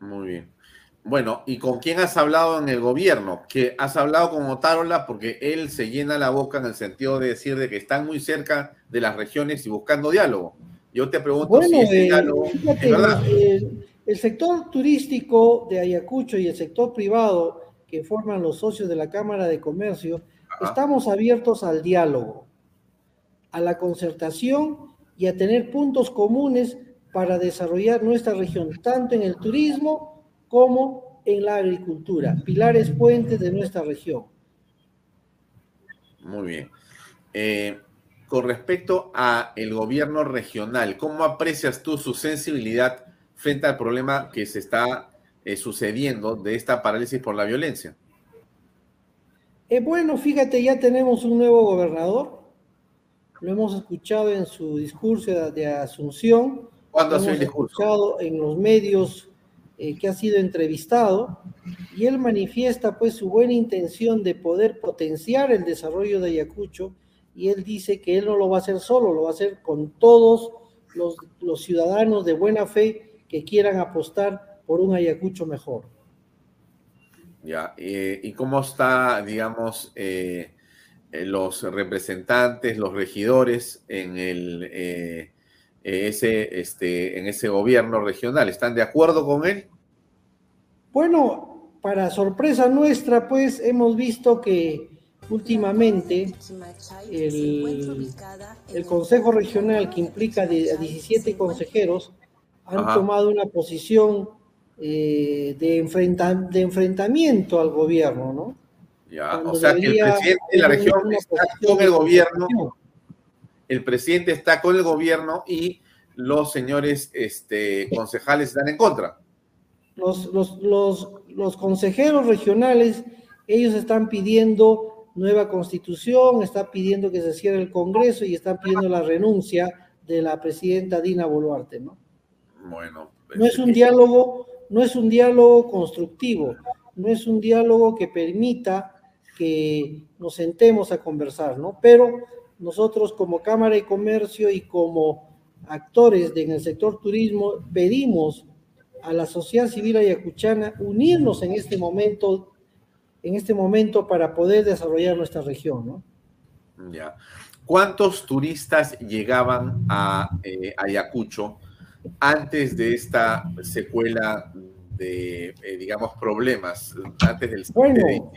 Muy bien. Bueno, ¿y con quién has hablado en el gobierno? Que has hablado con Otárola porque él se llena la boca en el sentido de decir de que están muy cerca de las regiones y buscando diálogo. Yo te pregunto si este eh, el, sector turístico de Ayacucho y el sector privado que forman los socios de la Cámara de Comercio, estamos abiertos al diálogo, a la concertación y a tener puntos comunes para desarrollar nuestra región, tanto en el turismo como en la agricultura, pilares puentes de nuestra región. Muy bien. Eh, con respecto a el gobierno regional, ¿cómo aprecias tú su sensibilidad frente al problema que se está eh, sucediendo de esta parálisis por la violencia? Eh, bueno, fíjate, ya tenemos un nuevo gobernador. Lo hemos escuchado en su discurso de, Asunción. ¿Cuándo ha sido el discurso? escuchado en los medios eh, que ha sido entrevistado y él manifiesta pues su buena intención de poder potenciar el desarrollo de Ayacucho y él dice que él no lo va a hacer solo, lo va a hacer con todos los, los ciudadanos de buena fe que quieran apostar por un Ayacucho mejor. Ya, eh, ¿y cómo está, digamos, eh, eh, los representantes, los regidores en el ese, este, en ese gobierno regional? ¿Están de acuerdo con él? Bueno, para sorpresa nuestra, pues hemos visto que últimamente el, Consejo Regional, que implica a 17 consejeros, han tomado una posición eh, de, de enfrentamiento al gobierno, ¿no? Ya, o sea que el presidente de la región está con el gobierno, el presidente está con el gobierno y los señores este, concejales están en contra. Los, los, los, los consejeros regionales, ellos están pidiendo nueva constitución, están pidiendo que se cierre el Congreso y están pidiendo la renuncia de la presidenta Dina Boluarte, ¿no? Bueno. No es un diálogo, no es un diálogo constructivo, no es un diálogo que permita que nos sentemos a conversar, ¿no? Pero nosotros como Cámara de Comercio y como actores en el sector turismo pedimos a la sociedad civil ayacuchana unirnos en este momento, en este momento para poder desarrollar nuestra región, ¿no? Ya. ¿Cuántos turistas llegaban a eh, Ayacucho antes de esta secuela de, eh, digamos, problemas, antes del... Bueno,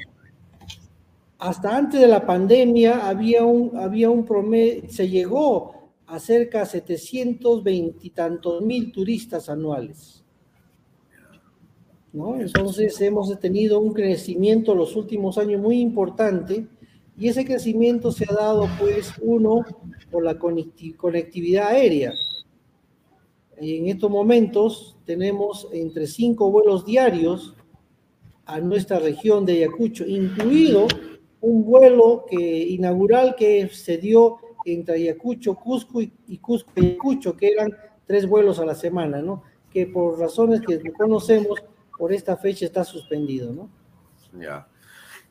hasta antes de la pandemia había un, había un promedio, se llegó a cerca de 720 y tantos mil turistas anuales. ¿No? Entonces hemos tenido un crecimiento los últimos años muy importante y ese crecimiento se ha dado pues uno por la conectividad aérea. En estos momentos tenemos entre cinco vuelos diarios a nuestra región de Ayacucho, incluido un vuelo que, inaugural que se dio entre Ayacucho, Cusco y, Cusco y Ayacucho, que eran tres vuelos a la semana, ¿no? Que por razones que conocemos, por esta fecha está suspendido, ¿no? Ya.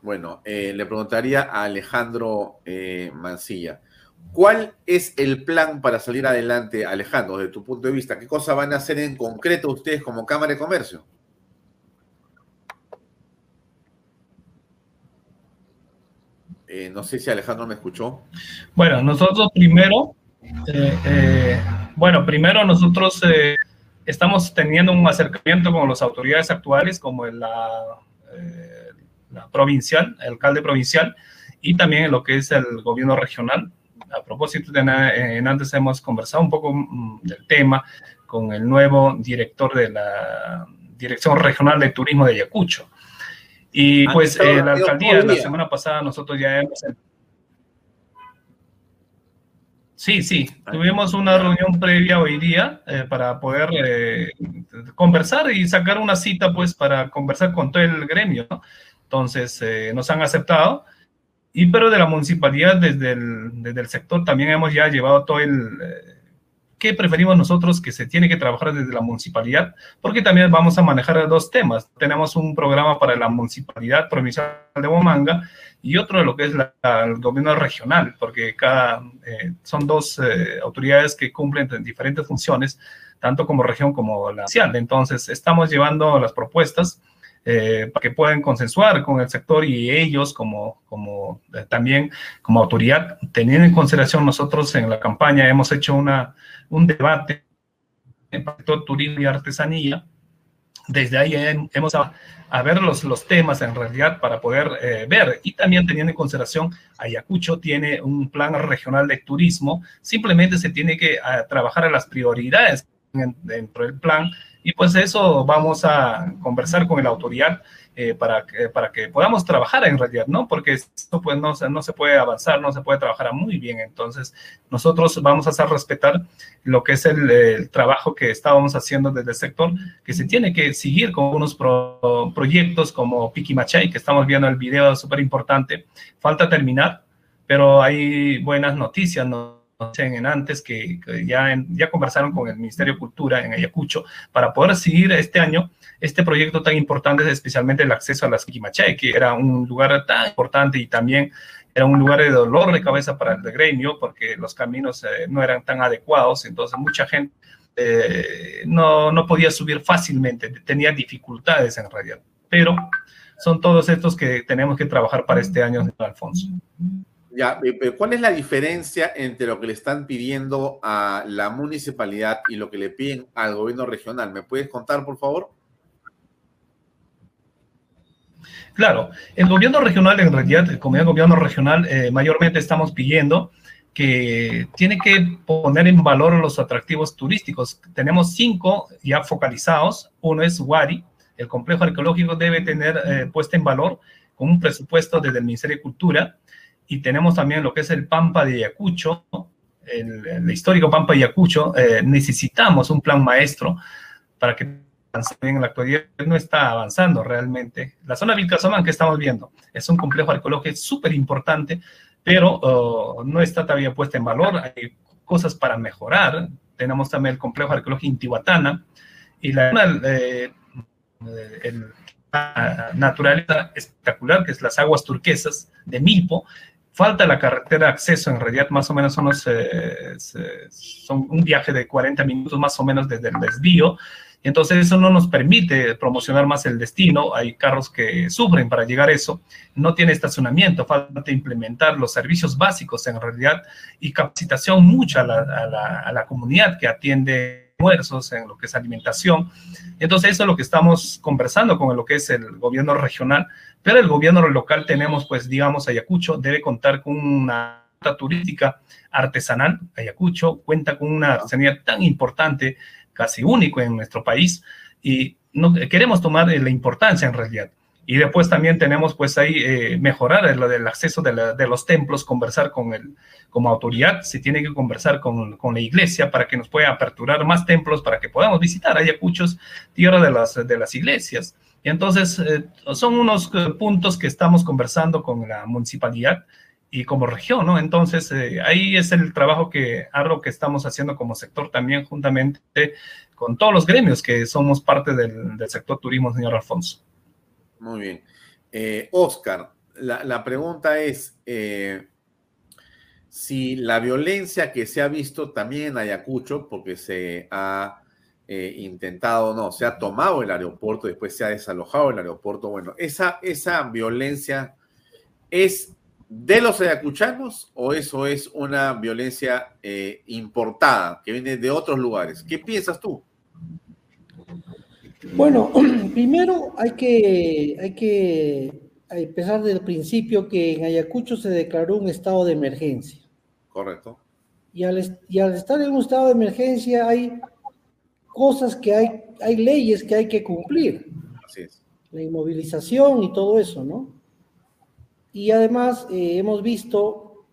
Bueno, eh, le preguntaría a Alejandro eh, Mancilla. ¿Cuál es el plan para salir adelante, Alejandro, desde tu punto de vista? ¿Qué cosas van a hacer en concreto ustedes como Cámara de Comercio? Eh, no sé si Alejandro me escuchó. Bueno, nosotros primero, eh, eh, bueno, primero nosotros estamos teniendo un acercamiento con las autoridades actuales, como la, la provincial, el alcalde provincial, y también en lo que es el gobierno regional a propósito, de, en antes hemos conversado un poco mm, del tema con el nuevo director de la Dirección Regional de Turismo de Ayacucho. Y pues eh, la alcaldía, la semana pasada nosotros ya hemos... Sí, sí, tuvimos una reunión previa hoy día eh, para poder eh, conversar y sacar una cita pues para conversar con todo el gremio. Entonces nos han aceptado y pero de la municipalidad, desde el, desde el sector, también hemos ya llevado todo el... Eh, ¿Qué preferimos nosotros que se tiene que trabajar desde la municipalidad? Porque también vamos a manejar dos temas. Tenemos un programa para la municipalidad provincial de Bomanga y otro de lo que es el gobierno regional, porque cada, eh, son dos eh, autoridades que cumplen diferentes funciones, tanto como región como la nacional. Entonces, estamos llevando las propuestas eh, para que puedan consensuar con el sector y ellos como, como eh, también como autoridad, teniendo en consideración nosotros en la campaña hemos hecho una, un debate en sector turismo y artesanía. Desde ahí hemos a, ver los, temas en realidad para poder eh, ver. Y también teniendo en consideración Ayacucho tiene un plan regional de turismo, simplemente se tiene que trabajar a las prioridades dentro del plan y pues eso vamos a conversar con la autoridad eh, para, que, para que podamos trabajar en realidad, ¿no? Porque esto pues no, no se puede avanzar, no se puede trabajar muy bien. Entonces, nosotros vamos a hacer respetar lo que es el, trabajo que estábamos haciendo desde el sector, que se tiene que seguir con unos proyectos como Piki Machay, que estamos viendo el video súper importante. Falta terminar, pero hay buenas noticias, ¿no? En antes que, ya, ya conversaron con el Ministerio de Cultura en Ayacucho para poder seguir este año este proyecto tan importante, especialmente el acceso a las Quimachay, que era un lugar tan importante y también era un lugar de dolor de cabeza para el gremio porque los caminos eh, no eran tan adecuados, entonces mucha gente eh, no, no podía subir fácilmente, tenía dificultades en realidad, pero son todos estos que tenemos que trabajar para este año, Alfonso. Ya, eh, ¿cuál es la diferencia entre lo que le están pidiendo a la municipalidad y lo que le piden al gobierno regional? ¿Me puedes contar, por favor? Claro, el gobierno regional, en realidad, como el gobierno regional, eh, mayormente estamos pidiendo que tiene que poner en valor los atractivos turísticos. Tenemos cinco ya focalizados. Uno es Wari. El complejo arqueológico debe tener eh, puesta en valor con un presupuesto desde el Ministerio de Cultura. Y tenemos también lo que es el Pampa de Ayacucho, el, histórico Pampa de Ayacucho. Eh, necesitamos un plan maestro para que en la actualidad no está avanzando realmente. La zona Vilcazomán que estamos viendo es un complejo arqueológico súper importante, pero oh, no está todavía puesta en valor. Hay cosas para mejorar. Tenemos también el complejo arqueológico Intihuatana y la eh, naturaleza espectacular, que es las aguas turquesas de Milpo. Falta la carretera de acceso, en realidad más o menos son, eh, son un viaje de 40 minutos más o menos desde el desvío entonces eso no nos permite promocionar más el destino. Hay carros que sufren para llegar a eso. No tiene estacionamiento, falta implementar los servicios básicos en realidad y capacitación mucha a la, a la comunidad que atiende almuerzos, en lo que es alimentación. Entonces, eso es lo que estamos conversando con lo que es el gobierno regional, pero el gobierno local tenemos, pues, digamos, Ayacucho debe contar con una turística artesanal. Ayacucho cuenta con una artesanía tan importante casi único en nuestro país y no, queremos tomar la importancia en realidad. Y después también tenemos pues ahí eh, mejorar lo del acceso de, los templos, conversar con el, como autoridad, se tiene que conversar con, con, la iglesia para que nos pueda aperturar más templos, para que podamos visitar Ayacuchos, tierra de las, de las iglesias. Entonces eh, son unos eh, puntos que estamos conversando con la municipalidad y como región, ¿no? Entonces, eh, ahí es el trabajo que, algo que estamos haciendo como sector también, juntamente con todos los gremios que somos parte del, sector turismo, señor Alfonso. Muy bien. Eh, Oscar, la, pregunta es, si la violencia que se ha visto también en Ayacucho, porque se ha intentado, no, se ha tomado el aeropuerto, después se ha desalojado el aeropuerto, bueno, esa, esa violencia es de los ayacuchanos o eso es una violencia eh, importada que viene de otros lugares? ¿Qué piensas tú? Bueno, [clears throat] primero hay que, hay que empezar desde el principio que en Ayacucho se declaró un estado de emergencia. Correcto. Y al, y al estar en un estado de emergencia hay cosas que hay, hay leyes que hay que cumplir. Así es. La inmovilización y todo eso, ¿no? Y además eh, hemos visto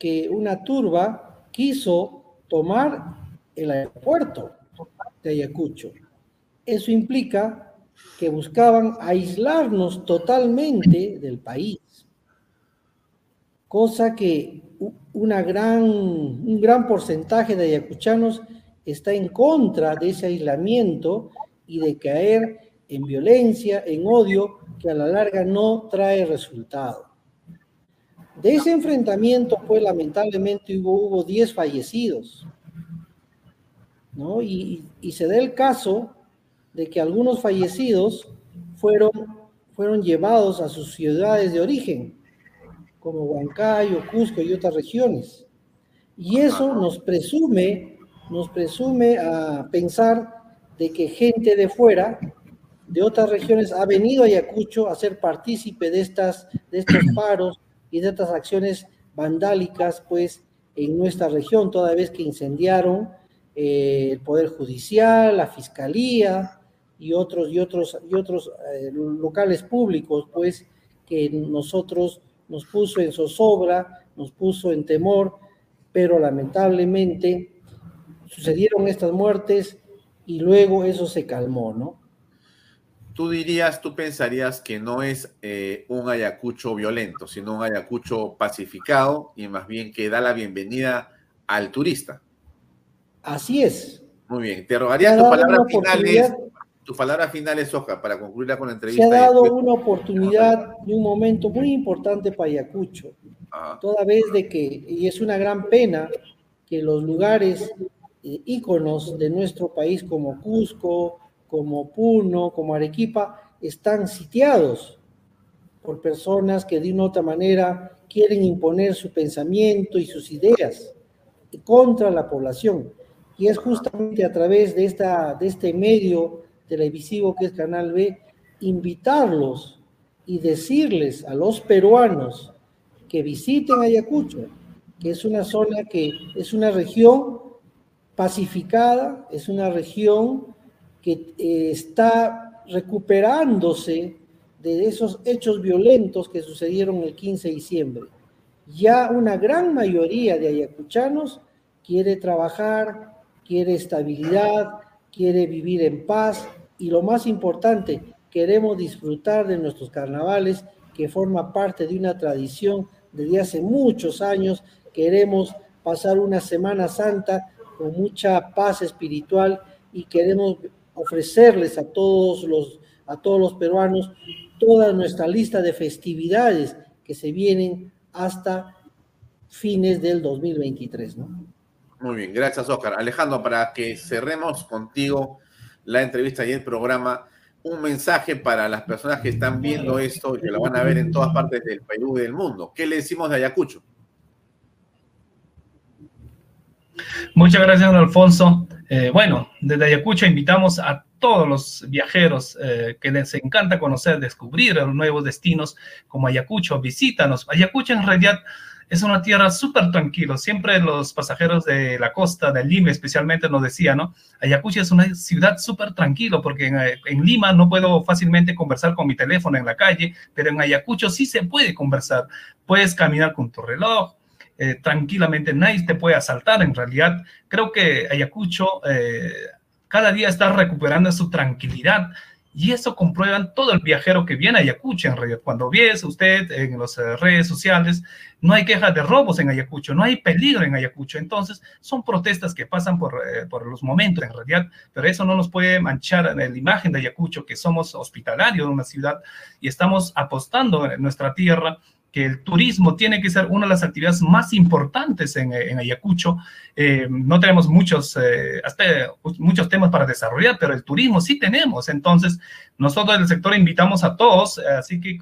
que una turba quiso tomar el aeropuerto de Ayacucho. Eso implica que buscaban aislarnos totalmente del país, cosa que una gran, un gran porcentaje de ayacuchanos está en contra de ese aislamiento y de caer en violencia, en odio, que a la larga no trae resultado. De ese enfrentamiento, pues lamentablemente hubo, 10 fallecidos, ¿no? Y, se da el caso de que algunos fallecidos fueron, fueron llevados a sus ciudades de origen, como Huancayo, Cusco y otras regiones. Y eso nos presume, nos presume a pensar de que gente de fuera, de otras regiones, ha venido a Ayacucho a ser partícipe de, estas, de estos [clears throat] paros, y de otras acciones vandálicas, pues, en nuestra región, toda vez que incendiaron eh, el Poder Judicial, la Fiscalía y otros, y otros, y otros eh, locales públicos, pues, que nosotros nos puso en zozobra, nos puso en temor, pero lamentablemente sucedieron estas muertes y luego eso se calmó, ¿no? tú dirías, tú pensarías que no es eh, un Ayacucho violento, sino un Ayacucho pacificado y más bien que da la bienvenida al turista. Así es. Muy bien. Te rogaría tus palabras finales. Tu palabra final es, para concluirla con la entrevista. Se ha dado una oportunidad y un momento muy importante para Ayacucho. Ah. Toda vez de que, y es una gran pena, que los lugares íconos de nuestro país como Cusco, como Puno, como Arequipa, están sitiados por personas que de una u otra manera quieren imponer su pensamiento y sus ideas contra la población. Y es justamente a través de, esta, de este medio televisivo que es Canal B, invitarlos y decirles a los peruanos que visiten Ayacucho, que es una zona que es una región pacificada, es una región que eh, está recuperándose de esos hechos violentos que sucedieron el 15 de diciembre. Ya una gran mayoría de ayacuchanos quiere trabajar, quiere estabilidad, quiere vivir en paz y lo más importante, queremos disfrutar de nuestros carnavales que forma parte de una tradición desde hace muchos años. Queremos pasar una Semana Santa con mucha paz espiritual y queremos ofrecerles a todos los, a todos los peruanos toda nuestra lista de festividades que se vienen hasta fines del 2023. ¿no? Muy bien, gracias Oscar. Alejandro, para que cerremos contigo la entrevista y el programa, un mensaje para las personas que están viendo esto y que lo van a ver en todas partes del Perú y del mundo. ¿Qué le decimos de Ayacucho? Muchas gracias, don Alfonso. Eh, bueno, desde Ayacucho invitamos a todos los viajeros eh, que les encanta conocer, descubrir los nuevos destinos como Ayacucho, visítanos. Ayacucho en realidad es una tierra súper tranquila. Siempre los pasajeros de la costa, de Lima especialmente, nos decían, ¿no? Ayacucho es una ciudad súper tranquila porque en, Lima no puedo fácilmente conversar con mi teléfono en la calle, pero en Ayacucho sí se puede conversar. Puedes caminar con tu reloj, eh, tranquilamente, nadie te puede asaltar en realidad. Creo que Ayacucho eh, cada día está recuperando su tranquilidad y eso comprueban todo el viajero que viene a Ayacucho en realidad. Cuando ves usted en las eh, redes sociales, no hay quejas de robos en Ayacucho, no hay peligro en Ayacucho. Entonces, son protestas que pasan por, por los momentos en realidad, pero eso no nos puede manchar la imagen de Ayacucho, que somos hospitalarios de una ciudad y estamos apostando en nuestra tierra que el turismo tiene que ser una de las actividades más importantes en, Ayacucho. Eh, no tenemos muchos, eh, muchos temas para desarrollar, pero el turismo sí tenemos. Entonces, nosotros del sector invitamos a todos, así que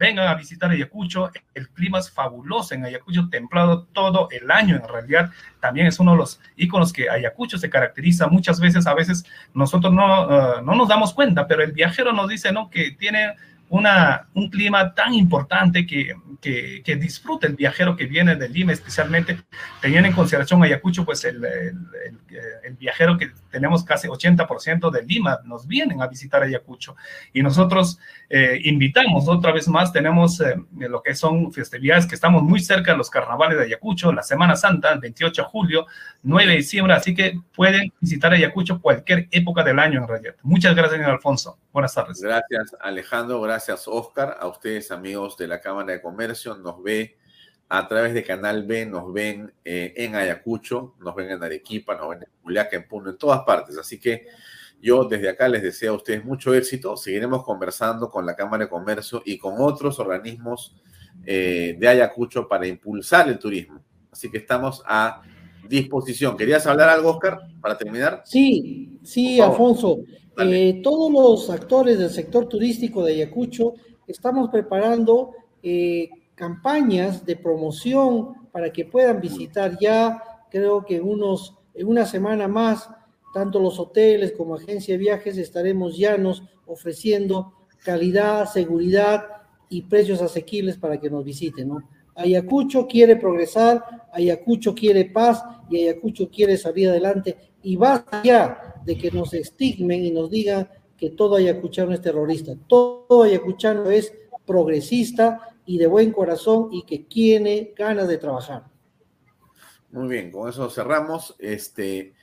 vengan a visitar Ayacucho. El clima es fabuloso en Ayacucho, templado todo el año en realidad. También es uno de los iconos que Ayacucho se caracteriza. Muchas veces, a veces nosotros no, eh, no nos damos cuenta, pero el viajero nos dice ¿no? que tiene una, un clima tan importante que, que, que, disfruta el viajero que viene de Lima, especialmente teniendo en consideración Ayacucho, pues el, el, el, viajero que tenemos casi 80% de Lima nos vienen a visitar Ayacucho. Y nosotros eh, invitamos otra vez más, tenemos eh, lo que son festividades que estamos muy cerca de los carnavales de Ayacucho, la Semana Santa, el 28 de julio, 9 de diciembre, así que pueden visitar Ayacucho cualquier época del año en realidad. Muchas gracias, señor Alfonso. Buenas tardes. Gracias, Alejandro. Gracias, Oscar. A ustedes, amigos de la Cámara de Comercio, nos ve a través de Canal B, nos ven eh, en Ayacucho, nos ven en Arequipa, nos ven en Juliaca, en Puno, en todas partes. Así que yo desde acá les deseo a ustedes mucho éxito. Seguiremos conversando con la Cámara de Comercio y con otros organismos eh, de Ayacucho para impulsar el turismo. Así que estamos a disposición. ¿Querías hablar algo, Oscar, para terminar? Sí, sí, Alfonso. Eh, todos los actores del sector turístico de Ayacucho estamos preparando eh, campañas de promoción para que puedan visitar ya, creo que en, unos, en una semana más, tanto los hoteles como agencia de viajes estaremos llanos ofreciendo calidad, seguridad y precios asequibles para que nos visiten, ¿no? Ayacucho quiere progresar, Ayacucho quiere paz y Ayacucho quiere salir adelante y basta ya de que nos estigmen y nos digan que todo ayacuchano es terrorista. Todo ayacuchano es progresista y de buen corazón y que tiene ganas de trabajar. Muy bien, con eso cerramos. Este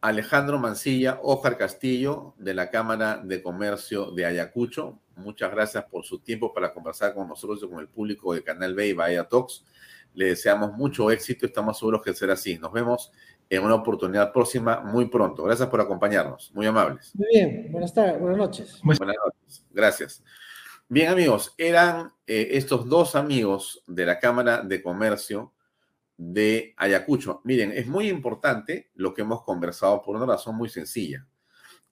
Alejandro Mancilla, Ojar Castillo, de la Cámara de Comercio de Ayacucho. Muchas gracias por su tiempo para conversar con nosotros y con el público de Canal B y Bahía Talks. Le deseamos mucho éxito estamos seguros que será así. Nos vemos en una oportunidad próxima muy pronto. Gracias por acompañarnos. Muy amables. Muy bien. Buenas tardes. Buenas noches. Buenas noches. Gracias. Bien, amigos, eran eh, estos dos amigos de la Cámara de Comercio de Ayacucho. Miren, es muy importante lo que hemos conversado por una razón muy sencilla.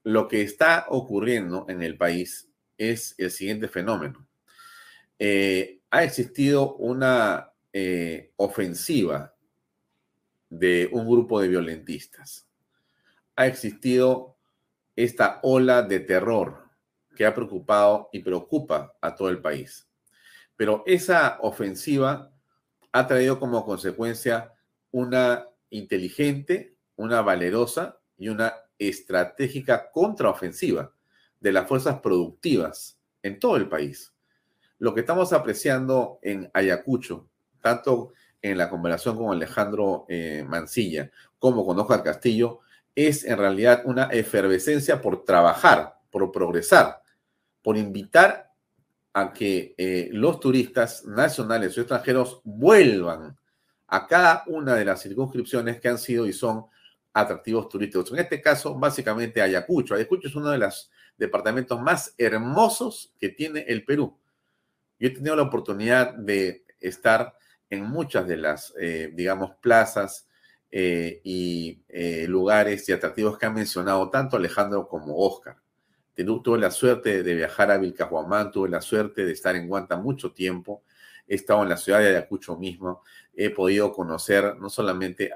Lo que está ocurriendo en el país es el siguiente fenómeno. Eh, ha existido una eh, ofensiva de un grupo de violentistas. Ha existido esta ola de terror que ha preocupado y preocupa a todo el país. Pero esa ofensiva ha traído como consecuencia una inteligente, una valerosa y una estratégica contraofensiva de las fuerzas productivas en todo el país. Lo que estamos apreciando en Ayacucho, tanto en la conversación con Alejandro eh, Mancilla como con Oscar Castillo, es en realidad una efervescencia por trabajar, por progresar, por invitar a que eh, los turistas nacionales o extranjeros vuelvan a cada una de las circunscripciones que han sido y son atractivos turísticos. En este caso, básicamente Ayacucho. Ayacucho es uno de los departamentos más hermosos que tiene el Perú. Yo he tenido la oportunidad de estar en muchas de las, eh, digamos, plazas eh, y eh, lugares y atractivos que han mencionado tanto Alejandro como Oscar. Tuve la suerte de viajar a Vilcahuamán, tuve la suerte de estar en Guanta mucho tiempo, he estado en la ciudad de Ayacucho mismo, he podido conocer no solamente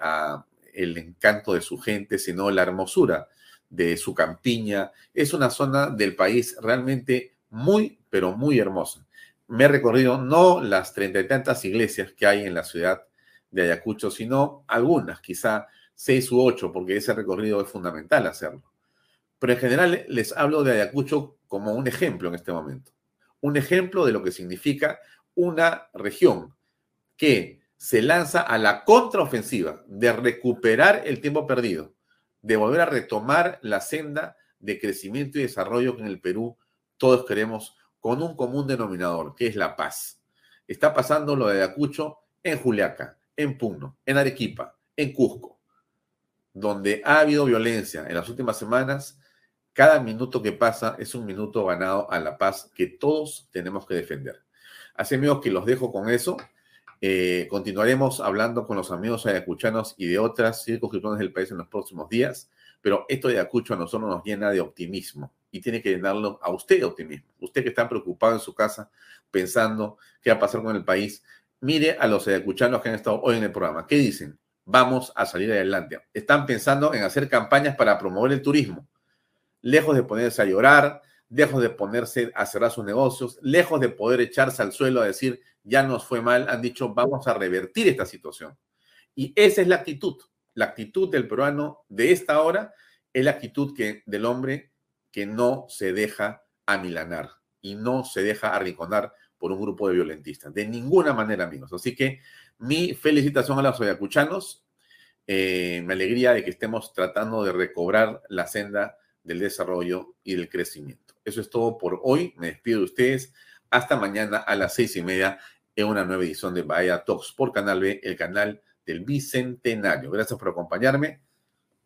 el encanto de su gente, sino la hermosura de su campiña. Es una zona del país realmente muy, pero muy hermosa. Me he recorrido no las treinta y tantas iglesias que hay en la ciudad de Ayacucho, sino algunas, quizá seis u ocho, porque ese recorrido es fundamental hacerlo. Pero en general les hablo de Ayacucho como un ejemplo en este momento. Un ejemplo de lo que significa una región que se lanza a la contraofensiva de recuperar el tiempo perdido, de volver a retomar la senda de crecimiento y desarrollo que en el Perú todos queremos con un común denominador, que es la paz. Está pasando lo de Ayacucho en Juliaca, en Puno, en Arequipa, en Cusco, donde ha habido violencia en las últimas semanas. Cada minuto que pasa es un minuto ganado a la paz que todos tenemos que defender. Así amigos que los dejo con eso. Eh, continuaremos hablando con los amigos ayacuchanos y de otras circunscripciones del país en los próximos días, pero esto de Ayacucho a nosotros nos llena de optimismo y tiene que llenarlo a usted de optimismo. Usted que está preocupado en su casa pensando qué va a pasar con el país, mire a los ayacuchanos que han estado hoy en el programa. ¿Qué dicen? Vamos a salir adelante. Están pensando en hacer campañas para promover el turismo. Lejos de ponerse a llorar, lejos de ponerse a cerrar sus negocios, lejos de poder echarse al suelo a decir ya nos fue mal, han dicho vamos a revertir esta situación. Y esa es la actitud. La actitud del peruano de esta hora es la actitud que, del hombre que no se deja amilanar y no se deja arrinconar por un grupo de violentistas. De ninguna manera, amigos. Así que mi felicitación a los ayacuchanos. Eh, me alegría de que estemos tratando de recobrar la senda del desarrollo y del crecimiento. Eso es todo por hoy. Me despido de ustedes. Hasta mañana a las seis y media en una nueva edición de Bahía Talks por Canal B, el canal del Bicentenario. Gracias por acompañarme.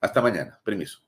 Hasta mañana. Permiso.